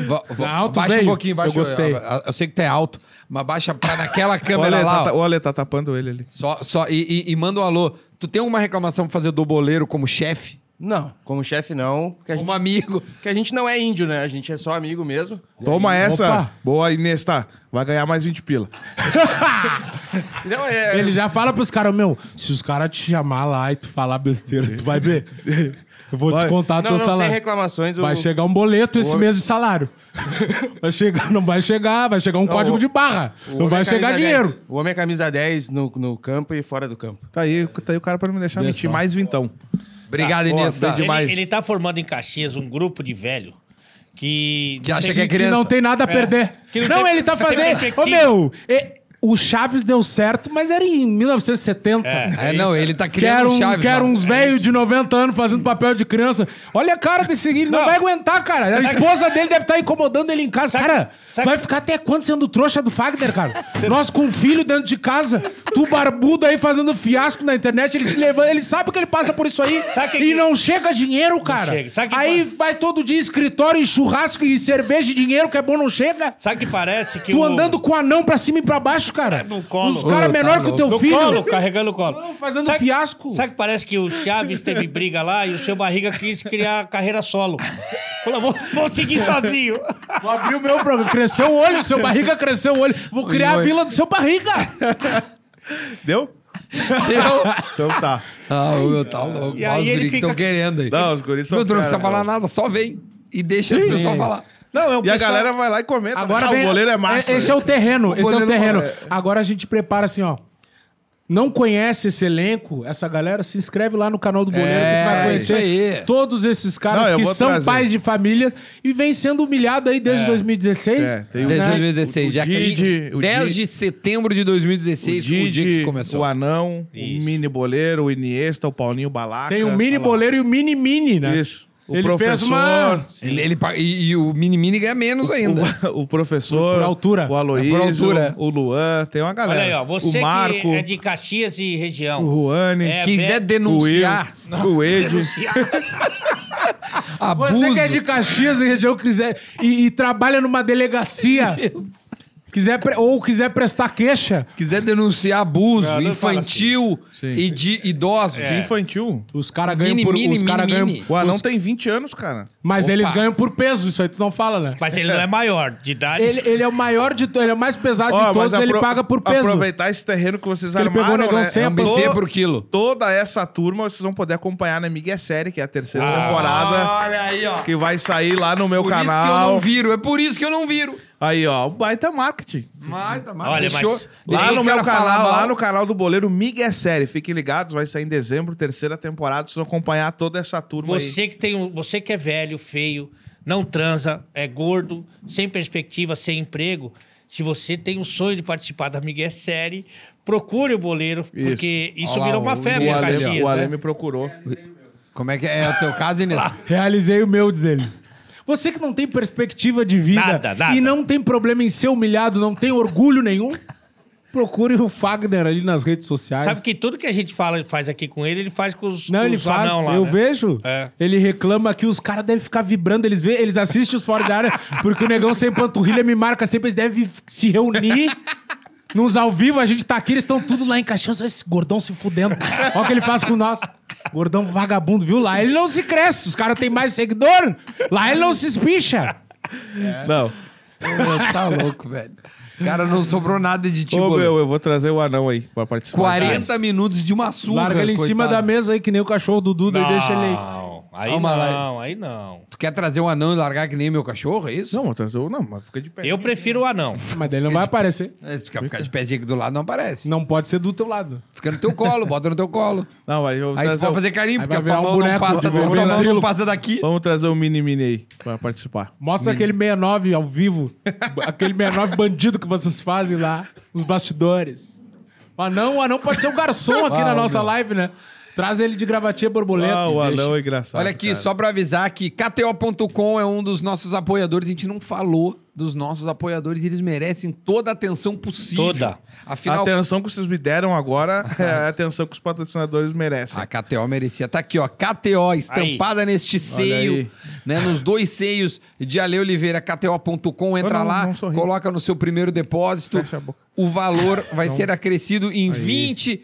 Vó, vó, Não, tu baixa veio. um pouquinho, baixa. Eu gostei. Eu, eu sei que tu é alto, mas baixa pra naquela [laughs] o câmera Ale lá, tá, ó. o Ale tá tapando ele ali. Só, só, e, e, e manda um alô. Tu tem alguma reclamação pra fazer do boleiro como chefe? Não, como chefe não, porque a, Como gente, amigo? porque a gente não é índio, né? A gente é só amigo mesmo. Toma essa. Opa. Boa, Iniesta. Vai ganhar mais 20 pila. [laughs] Não, é, Ele já fala pros caras, meu, se os caras te chamar lá e tu falar besteira, tu vai ver. Eu vou Vai. te contar não, teu não, sem salário. reclamações. Vai o- chegar um boleto esse o- mês de salário. [laughs] Vai chegar, não vai chegar, vai chegar um código o- de barra. o Não vai é chegar camisa dinheiro. 10. O homem é camisa 10 no, no campo e fora do campo. Tá aí, tá aí o cara pra não me deixar Vê mentir. só. Mais vintão. Obrigado, Iniesta. bem Ele, demais. ele tá formando em Caxias um grupo de velho que... Que acha que é criança. não tem nada a perder. Que não não, tem- ele tá [laughs] tem fazendo. Ô, perspectiva. meu, e- o Chaves deu certo, mas era em 1970. É, não, ele tá Que criando um Chaves. que era mano. uns velhos de 90 anos fazendo papel de criança. Olha a cara desse seguinte, não, vai aguentar, cara. A esposa dele deve estar incomodando ele em casa. Sabe- cara, sabe- vai ficar até quando sendo trouxa do Fagner, cara? Nós com um filho dentro de casa, tu barbudo aí fazendo fiasco na internet, ele se levanta, ele sabe que ele passa por isso aí Sabe que- e não chega dinheiro, cara. chega. Sabe que- aí vai todo dia escritório e churrasco e cerveja e dinheiro que é bom não chega. Sabe que parece que Tu o... andando com o anão pra cima e pra baixo, cara. No colo. Os caras menor tá que o teu No filho. colo, carregando o colo. Não, fazendo fiasco. Sabe que parece que o Chaves teve [laughs] briga lá e o seu Barriga quis criar carreira solo. Falou, vou, vou seguir sozinho. Vou abrir o meu programa. Cresceu o olho, seu barriga cresceu o olho. Vou criar a vila do seu barriga. Deu? Deu. Então tá. Ah, o meu tá louco. E Olha aí os ele guris que fica- estão querendo aí. Não, os guris são Meu, tu não precisa fera, falar meu. nada, só vem. E deixa as pessoas falar. Não, é um E a pessoal- galera vai lá e comenta. Agora ah, vem, o goleiro é massa. Esse é o terreno, esse é o goleiro terreno. é- Agora a gente prepara assim, ó. Não conhece esse elenco, essa galera, se inscreve lá no canal do Boleiro É, que vai conhecer isso aí. todos esses caras Não, que são trazer. pais de famílias e vem sendo humilhado aí desde 2016. É, tem o- Desde né? 2016, o já Didi, que o 10 Didi- de setembro de O 2016, o, dia que Didi, começou. o Anão, o Mini Boleiro, o Iniesta, o Paulinho Balaca. Tem o mini boleiro e o mini mini, né? Isso. O Ele professor. uma- Ele, ele e, e o Mini Mini ganha menos ainda. O, o [laughs] professor. Por- por altura. O Aloysio. É por altura. O Luan. Tem uma galera. Olha aí, ó. Você o Marco. que é de Caxias e região. O Juane. É, Quem quiser o denunciar. O [laughs] Ed. [laughs] abuso. Você que é de Caxias e região quiser e, e trabalha numa delegacia, quiser pre- ou quiser prestar queixa, quiser denunciar abuso fala infantil Sim. e de idosos. Infantil. os caras ganham Mini, por mini, os cara mini, ganham, mini. O Anão os- tem 20 anos, cara. mas Opa. eles ganham por peso, isso aí tu não fala, né? Mas ele não é maior de idade. Ele, ele é o maior de todos, ele é o mais pesado Ó, de todos, ele paga por peso. Aproveitar esse terreno que vocês Que ele armaram, pegou o negão né? sem É um buffet por quilo. Toda essa turma vocês vão poder acompanhar na Miguel Série, que é a terceira Ah. temporada. Olha aí, ó. Que vai sair lá no meu Por canal. isso que eu não viro. É por isso que eu não viro. Aí, ó, o baita marketing. Tá, mas Olha, deixou, mas- Lá no meu canal, lá no canal do Boleiro Miguel Série. Fiquem ligados, vai sair em dezembro, terceira temporada. Vocês vão acompanhar toda essa turma aí. Você que, tem um, você que é velho, feio, não transa, é gordo, sem perspectiva, sem emprego. Se você tem um sonho de participar da Miguel Série, procure o boleiro, Isso. porque isso Olha lá, virou uma o febre O Ale né? me procurou. Como é que é, É o teu caso, Inês? Realizei o meu, diz ele. Você que não tem perspectiva de vida Nada, nada. e não tem problema em ser humilhado, não tem orgulho nenhum, procure o Fagner ali nas redes sociais. Sabe que tudo que a gente fala, faz aqui com ele, ele faz com os, Não, com ele os faz. lá, eu né? vejo. É. Ele reclama que os caras devem ficar vibrando. Eles vê, eles assistem os fora de área, porque o negão sem panturrilha me marca sempre. Eles devem se reunir. Nos ao vivo, a gente tá aqui, eles estão tudo lá em Caxias. Olha Esse gordão se fudendo. Olha o que ele faz com nós. Gordão vagabundo, viu? Lá ele não se cresce. Os caras têm mais seguidor. Lá ele não se espicha. Não. Ô, tá louco, velho. Cara, não sobrou nada de ti, Ô, meu, eu vou trazer o anão aí pra participar. 40 minutos de uma surra. Larga ele em cima coitado. da mesa aí, que nem o cachorro do Duda, e deixa ele aí. Aí Calma lá. não, aí não. Tu quer trazer um anão e largar que nem meu cachorro, é isso? Não, vou trazer o... Não, mas fica de pé. Eu prefiro o anão. [laughs] Mas daí ele não vai aparecer. É, Se ficar, ficar de pezinho aqui do lado, não aparece. Não pode ser do teu lado. Fica no teu colo, [laughs] bota no teu colo. Não, mas eu vou Aí tu trazer pode o- fazer carinho, Aí porque a vai tua virar um mão não boneco passa, de tua mão ventrilo. não passa daqui. Vamos trazer o mini mini aí pra participar. Mostra aquele 69 ao vivo. aquele 69 bandido que vocês fazem lá, nos bastidores. O anão, o anão pode ser um garçom [laughs] aqui Ah, na o nossa meu. live, né? Traz ele de gravatinha borboleta. Ah, o deixa. anão é engraçado. Olha aqui, cara. só pra avisar que KTO.com é um dos nossos apoiadores. A gente não falou dos nossos apoiadores. Eles merecem toda a atenção possível. Toda. A Afinal, atenção que vocês me deram agora [laughs] é a atenção que os patrocinadores merecem. a KTO merecia. Tá aqui, ó. KTO estampada neste seio, aí. né? Nos dois seios de Ale Oliveira, KTO.com. Entra não, lá, não coloca no seu primeiro depósito. Fecha a boca. O valor [laughs] vai ser acrescido em 20%.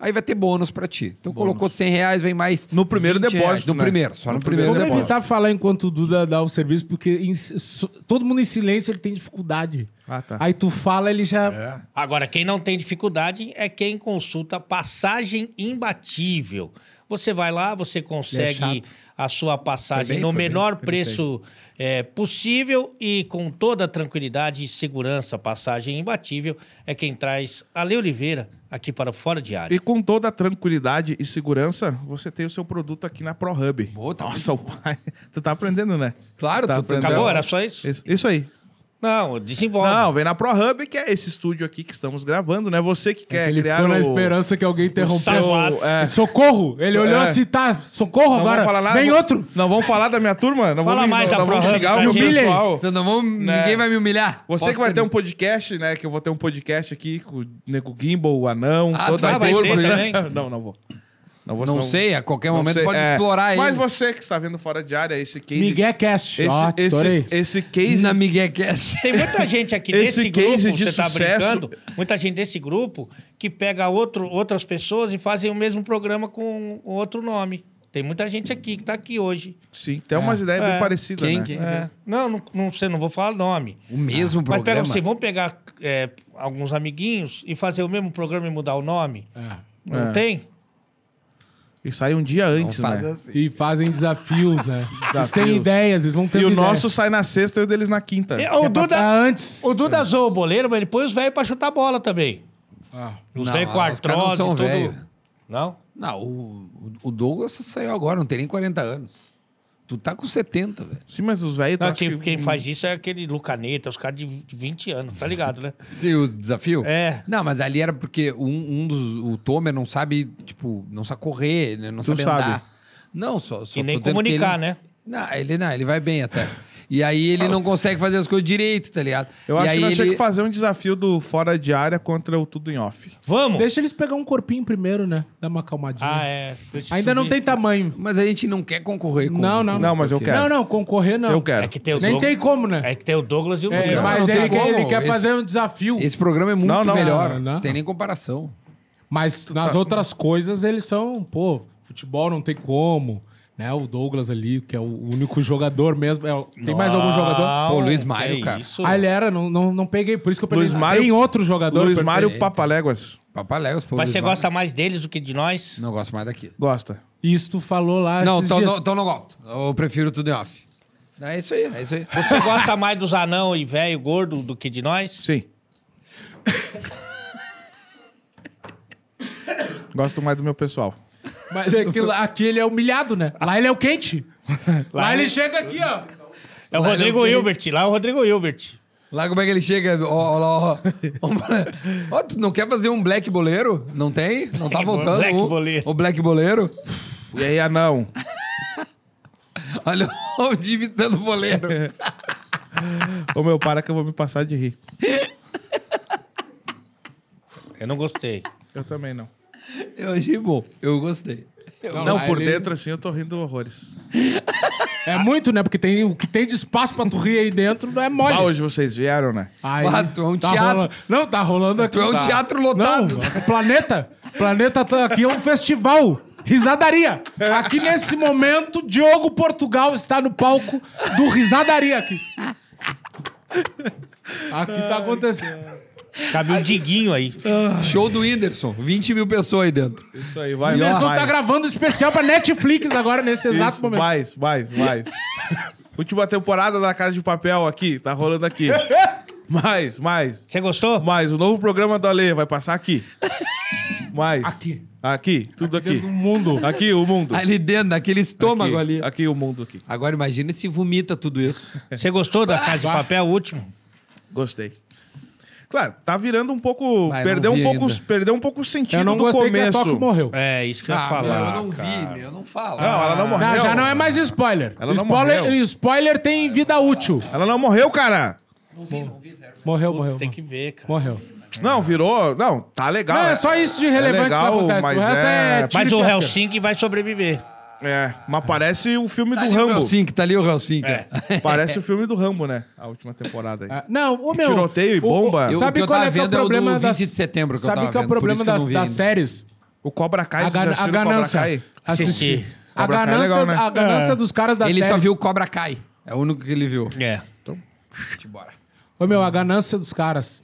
Aí vai ter bônus pra ti. Então colocou 100 reais, vem mais. No primeiro 20 reais. depósito, No né? primeiro, só no, No primeiro, primeiro depósito. evitar falar enquanto o Duda dá o serviço, porque em- so- todo mundo em silêncio ele tem dificuldade. Ah, tá. Aí tu fala, ele já. É. Agora, quem não tem dificuldade é quem consulta passagem imbatível. Você vai lá, você consegue chato. a sua passagem bem, no foi bem. menor preço é, possível e com toda a tranquilidade e segurança. Passagem imbatível é quem traz Ale Oliveira aqui para o Fora de Área. E com toda a tranquilidade e segurança, você tem o seu produto aqui na ProHub. Boa, tá Nossa, o pai. [laughs] Tu tá aprendendo, né? Claro, Tá tu aprendendo. Acabou? Era só isso? Isso, isso aí. Não, desenvolve. Não, vem na ProHub, que é esse estúdio aqui que estamos gravando, né? Você que quer ele criar ficou na o... esperança que alguém interrompesse. Salvasse. É. Socorro! Ele So- olhou é. assim, tá, socorro Não agora. falar nada. Vem outro. Não vamos falar da minha turma? Não Fala vamos, mais não, da não vamos ProHub xingar pra o gente. pessoal. Não vão, Né? Ninguém vai me humilhar. Você Posso que vai ter um podcast, né? Que eu vou ter um podcast aqui com o Nego Gimbal, o Anão, Ah, toda tu vai a ter turma. também? [laughs] Não, não vou. Não vou. Não senão- sei, a qualquer não momento sei, pode é. explorar Mas ele. você que está vendo fora de área, esse case... Miguel Cast. Esse, estourei. esse, esse case... Na Miguel Cast. Tem muita gente aqui [laughs] Esse desse case grupo, de você tá sucesso- brincando, muita gente desse grupo que pega outro, outras pessoas e fazem o mesmo programa com outro nome. Tem muita gente aqui que tá aqui hoje. Sim, tem umas ideias bem É. parecidas, Quem, né? quem? É. Não, não, não sei, não vou falar nome. O mesmo Mas pega programa. assim, vamos pegar é, alguns amiguinhos e fazer o mesmo programa e mudar o nome? É. Não É. tem? E sai um dia antes, né? assim. E fazem desafios, né? [laughs] Eles Desafios. têm ideias, eles vão ter E o nosso sai na sexta e o deles na quinta. E É. O Duda, antes. o Duda zoou o boleiro, mas ele põe os velhos pra chutar bola também. Ah. Os Não, velhos com os caras não artrose são e tudo. velho. Não? Não, o, o Douglas saiu agora, não tem nem 40 anos. Tu tá com 70, velho. Sim, mas os velhos... Não, quem, que- quem faz isso é aquele Lucaneta, os caras de 20 anos, tá ligado, né? [laughs] Sim, o desafio? É. Não, mas ali era porque um, um dos. O Tomer não sabe, tipo, não sabe correr, né, não Tu sabe sabe. andar. Não, só. só E nem comunicar, ele- né? Não, ele não, ele vai bem até. E aí ele não consegue fazer as coisas direito, tá ligado? Eu e acho aí que nós ele... que fazer um desafio do fora de área contra o tudo em off. Vamos? Deixa eles pegar um corpinho primeiro, né? Dá uma acalmadinha. Ah, é. Precisa Ainda não subir. tem tamanho. Mas a gente não quer concorrer com Não, não. Não, mas eu quero. Não, não, concorrer não. Eu quero. É que tem o Nem Douglas- tem como, né? É que tem o Douglas e o É, Luiz. mas não ele quer, ele quer Esse- fazer um desafio. Esse programa é muito Não, não, melhor. não, não. Não tem nem comparação. Mas nas outras coisas eles são, pô, futebol não tem como. Né? O Douglas ali, que é o único jogador mesmo. é tem mais algum jogador? Pô, o Luiz Mário, cara. Isso. Ah, ele era, não, não, não peguei, por isso que eu peguei. Luiz Mário- Tem outro jogador. Luiz Mário. Papaléguas. Papaléguas, pô. Mas Luiz você Mário. gosta mais deles do que de nós? Não gosto mais daqui. Gosta. Isso tu falou lá. Não, então dias. não, então não gosto. Eu prefiro tudo em off. É isso aí, é isso aí. Você [laughs] gosta mais dos anão e velho gordo do que de nós? Sim. [laughs] Gosto mais do meu pessoal. Mas é que [laughs] lá- aqui ele é humilhado, né? Lá ele é o quente. lá ele chega aqui, ó. É o Lá Rodrigo não tem- Hilbert. Lá é o Rodrigo Hilbert. Lá como é que ele chega? Ó, ó, ó, [laughs] ó. Ó, tu não quer fazer um black boleiro? Não tem? Não tá Black voltando Black o, boleiro. o black boleiro? E aí, anão? [laughs] Olha o imitando o boleiro. Ô, meu, para que eu vou me passar de rir. Eu não gostei. Eu também não. Eu achei bom. Eu gostei. Não, lá por ele- dentro, assim, eu tô rindo horrores. É muito, né? Porque tem, o que tem de espaço pra tu rir aí dentro não é mole. Ah, hoje vocês vieram, né? Aí, Ah, tu é um tá teatro. rolando- Não, tá rolando aqui. Tu é um Tá. teatro Não, lotado. o planeta. Planeta tá aqui é um festival. Risadaria. Aqui nesse momento, Diogo Portugal está no palco do Risadaria aqui. Aqui tá acontecendo. Cabe um diguinho aí. Show do Whindersson. 20 mil pessoas aí dentro. Isso aí, O vai. Anderson mais. tá gravando especial pra Netflix agora, nesse exato Isso, momento. Mais, mais, mais. Última temporada da Casa de Papel aqui, tá rolando aqui. [laughs] Mais, mais, Você gostou? mais. O novo programa do Ale vai passar aqui. Mais. Aqui. Aqui, tudo aqui. Dentro do mundo. Aqui, o mundo. Ali dentro, naquele estômago aqui, ali. Aqui, o mundo aqui. Agora imagina se vomita tudo isso. Você gostou da Casa de. Papel, o último? Gostei. Claro, tá virando um pouco. Vai, perdeu, não um vi pouco ainda. perdeu um pouco o sentido Eu não do gostei que a começo. Tóquio morreu. É, isso que eu ia Ah, falar. meu, eu não cara. vi, meu, eu não falo. Não, ela não morreu. Não, já não é mais spoiler. Ela não spoiler, morreu. spoiler tem vida útil. Ela não morreu, cara. Morreu, morreu. Tem que ver, cara. Morreu. Não, virou. Não, tá legal. Não, é só isso de relevante legal, que acontece. mas O resto é. é- Mas e o. Helsinki vai sobreviver. É, mas parece o filme Tá do o Rambo. Helsinki, tá ali o Helsinki. [laughs] Parece o filme do Rambo, né? A última temporada aí. Ah, Não, o meu. Tiroteio e o- bomba. o- Eu- o Sabe qual é, que é o é o do problema 20 das... de setembro que eu Sabe tava qual é o problema das, vi das séries? O Cobra Kai, A, gan- a Cobra ganância. Kai? Assistir. A Cobra Kai é ganância, legal, né? a ganância dos caras da Ele série. só viu Cobra Kai. É o único que ele viu. É. Bora. Ô, meu, a ganância dos caras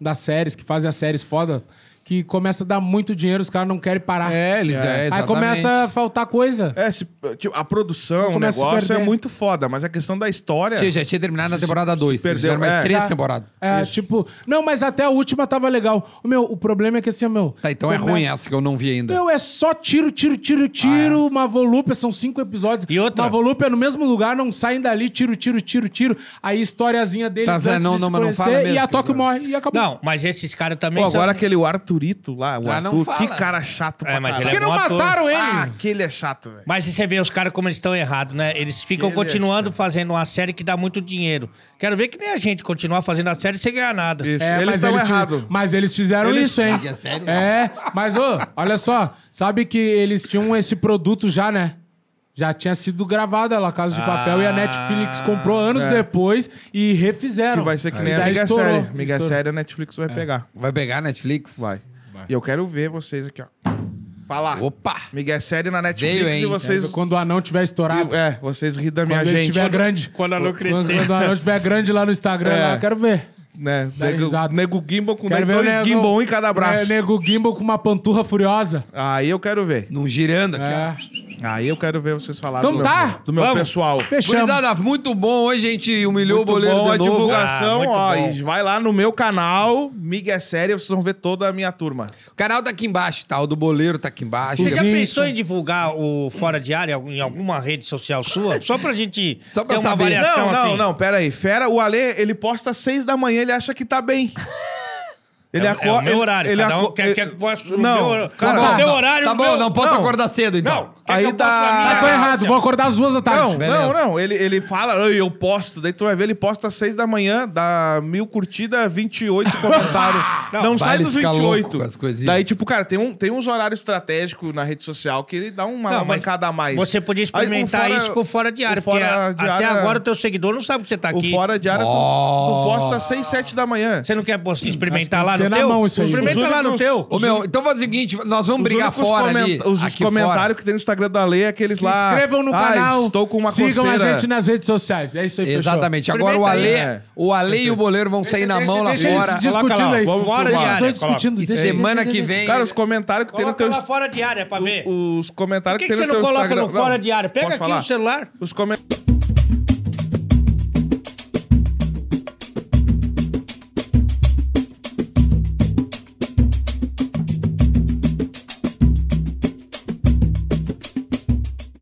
das séries, que fazem as séries foda, que começa a dar muito dinheiro, os caras não querem parar. É, eles é, Aí exatamente. começa a faltar coisa. É, se- tipo, a produção, o Começa a se negócio é perder. muito foda, mas a questão da história. Tinha, já tinha terminado na temporada 2. perdeu, Fizeram mais é. três Tá. temporadas. É, tipo... Não, mas até a última tava legal. O meu, o problema é que assim, meu... Tá, então é começa- ruim essa que eu não vi ainda. Meu, é só tiro, tiro, tiro, tiro. Uma volúpia, são cinco episódios. E outra? Uma volúpia no mesmo lugar, não saem dali, tiro, tiro, tiro, tiro. Aí historiazinha deles Tá, antes não, de não, se mas não conhecer, fala mesmo, e a Tóquio morre e acabou. Não, mas esses caras também Pô, agora aquele o Arthurito lá, o Ah, não Arthur, fala. que cara chato pra É, mas ele Por que é não ator. mataram ele? Ah, aquele é chato, velho. Mas você vê os caras como eles estão errados, né? Eles ficam Ele continuando é fazendo uma série que dá muito dinheiro. Quero ver que nem a gente continuar fazendo a série sem ganhar nada. Isso. É, eles estão errados. Mas eles fizeram Eles- isso, hein? É sério? É, mas, ô, olha só. Sabe que eles tinham esse produto já, né? Já tinha sido gravada lá, Casa de Papel, e a Netflix comprou anos É. depois e refizeram. Que vai ser que nem Aí a estourou, Série. Estourou. Série a Netflix vai pegar. Vai pegar a Netflix? Vai. E eu quero ver vocês aqui, ó. Falar. Opa! Miguel Série na Netflix Veio, hein? e vocês... Quando o anão tiver estourado. É, vocês ri da minha Quando gente. tiver grande. Quando a não Quando, crescer. quando o anão tiver grande lá no Instagram, [laughs] É. lá, quero ver. Né? Dá Nego, risada. nego gimbal com Quero ver dois nego- gimbal um em cada braço. É, nego gimbal com uma panturra furiosa. Aí eu quero ver. Num girando aqui, É. ó. Aí eu quero ver vocês falarem Então do, tá. meu, do meu Vamos. pessoal. Fechamos. Gurizada, muito bom. Hoje a gente humilhou Muito o boleiro bom a de novo. divulgação, Ah, muito ó. bom. E vai lá no meu canal, Miguel Série, vocês vão ver toda a minha turma. O canal tá aqui embaixo, tá? O do boleiro tá aqui embaixo. Você já Sim, pensou sim. em divulgar o Fora de Área em alguma rede social sua? Só pra gente Só pra ter uma saber. variação Não, não, assim. não, pera aí. Fera, o Ale, ele posta às seis da manhã, ele acha que tá bem. Ele É, o- é acorda. o meu horário. Ele, Cada um quer, quer que poste no Não, cara, Tá meu bom, horário. Tá bom, meu- não posso Não. acordar cedo, então. Não, quer Aí minha Ah, tô errado, vou acordar às duas da tarde. Não, beleza. não, não. Ele, ele fala, "Ai, eu posto. Daí tu vai ver, ele posta às seis da manhã, dá mil curtidas, 28 comentários. [laughs] não vai, sai dos fica 28. louco com as coisinhas. Daí, tipo, cara, tem, um, tem uns horários estratégicos na rede social que ele dá uma Não, mancada a mais. Você podia Aí, experimentar o fora- isso com o Fora de Área, o porque Fora de até Área- agora o teu seguidor não sabe que você tá O aqui. fora de área, tu- tu, posta às 6, 7 da manhã. Você não quer experimentar lá no que ser teu? na mão isso aí. Experimenta Os lá no teu. Ô, meu, então faz o seguinte, nós vamos Os brigar fora ali. Os, comentários que tem no Instagram da Lei é aqueles Se lá. inscrevam no "Ai, canal. Estou com uma sigam coceira." a gente nas redes sociais. É isso aí. Exatamente. Agora o Ale. É. o Ale e o Boleiro vão sair na mão lá fora. discutindo Coloca aí. vamos Fora de área, discutindo. Semana que vem. Cara, os comentários que tem no Coloca teu lá Fora de Área pra ver. Os comentários Por que, que tem você no não teu coloca Instagram. no Fora Não, de Área? Pega aqui o celular. Os comentários.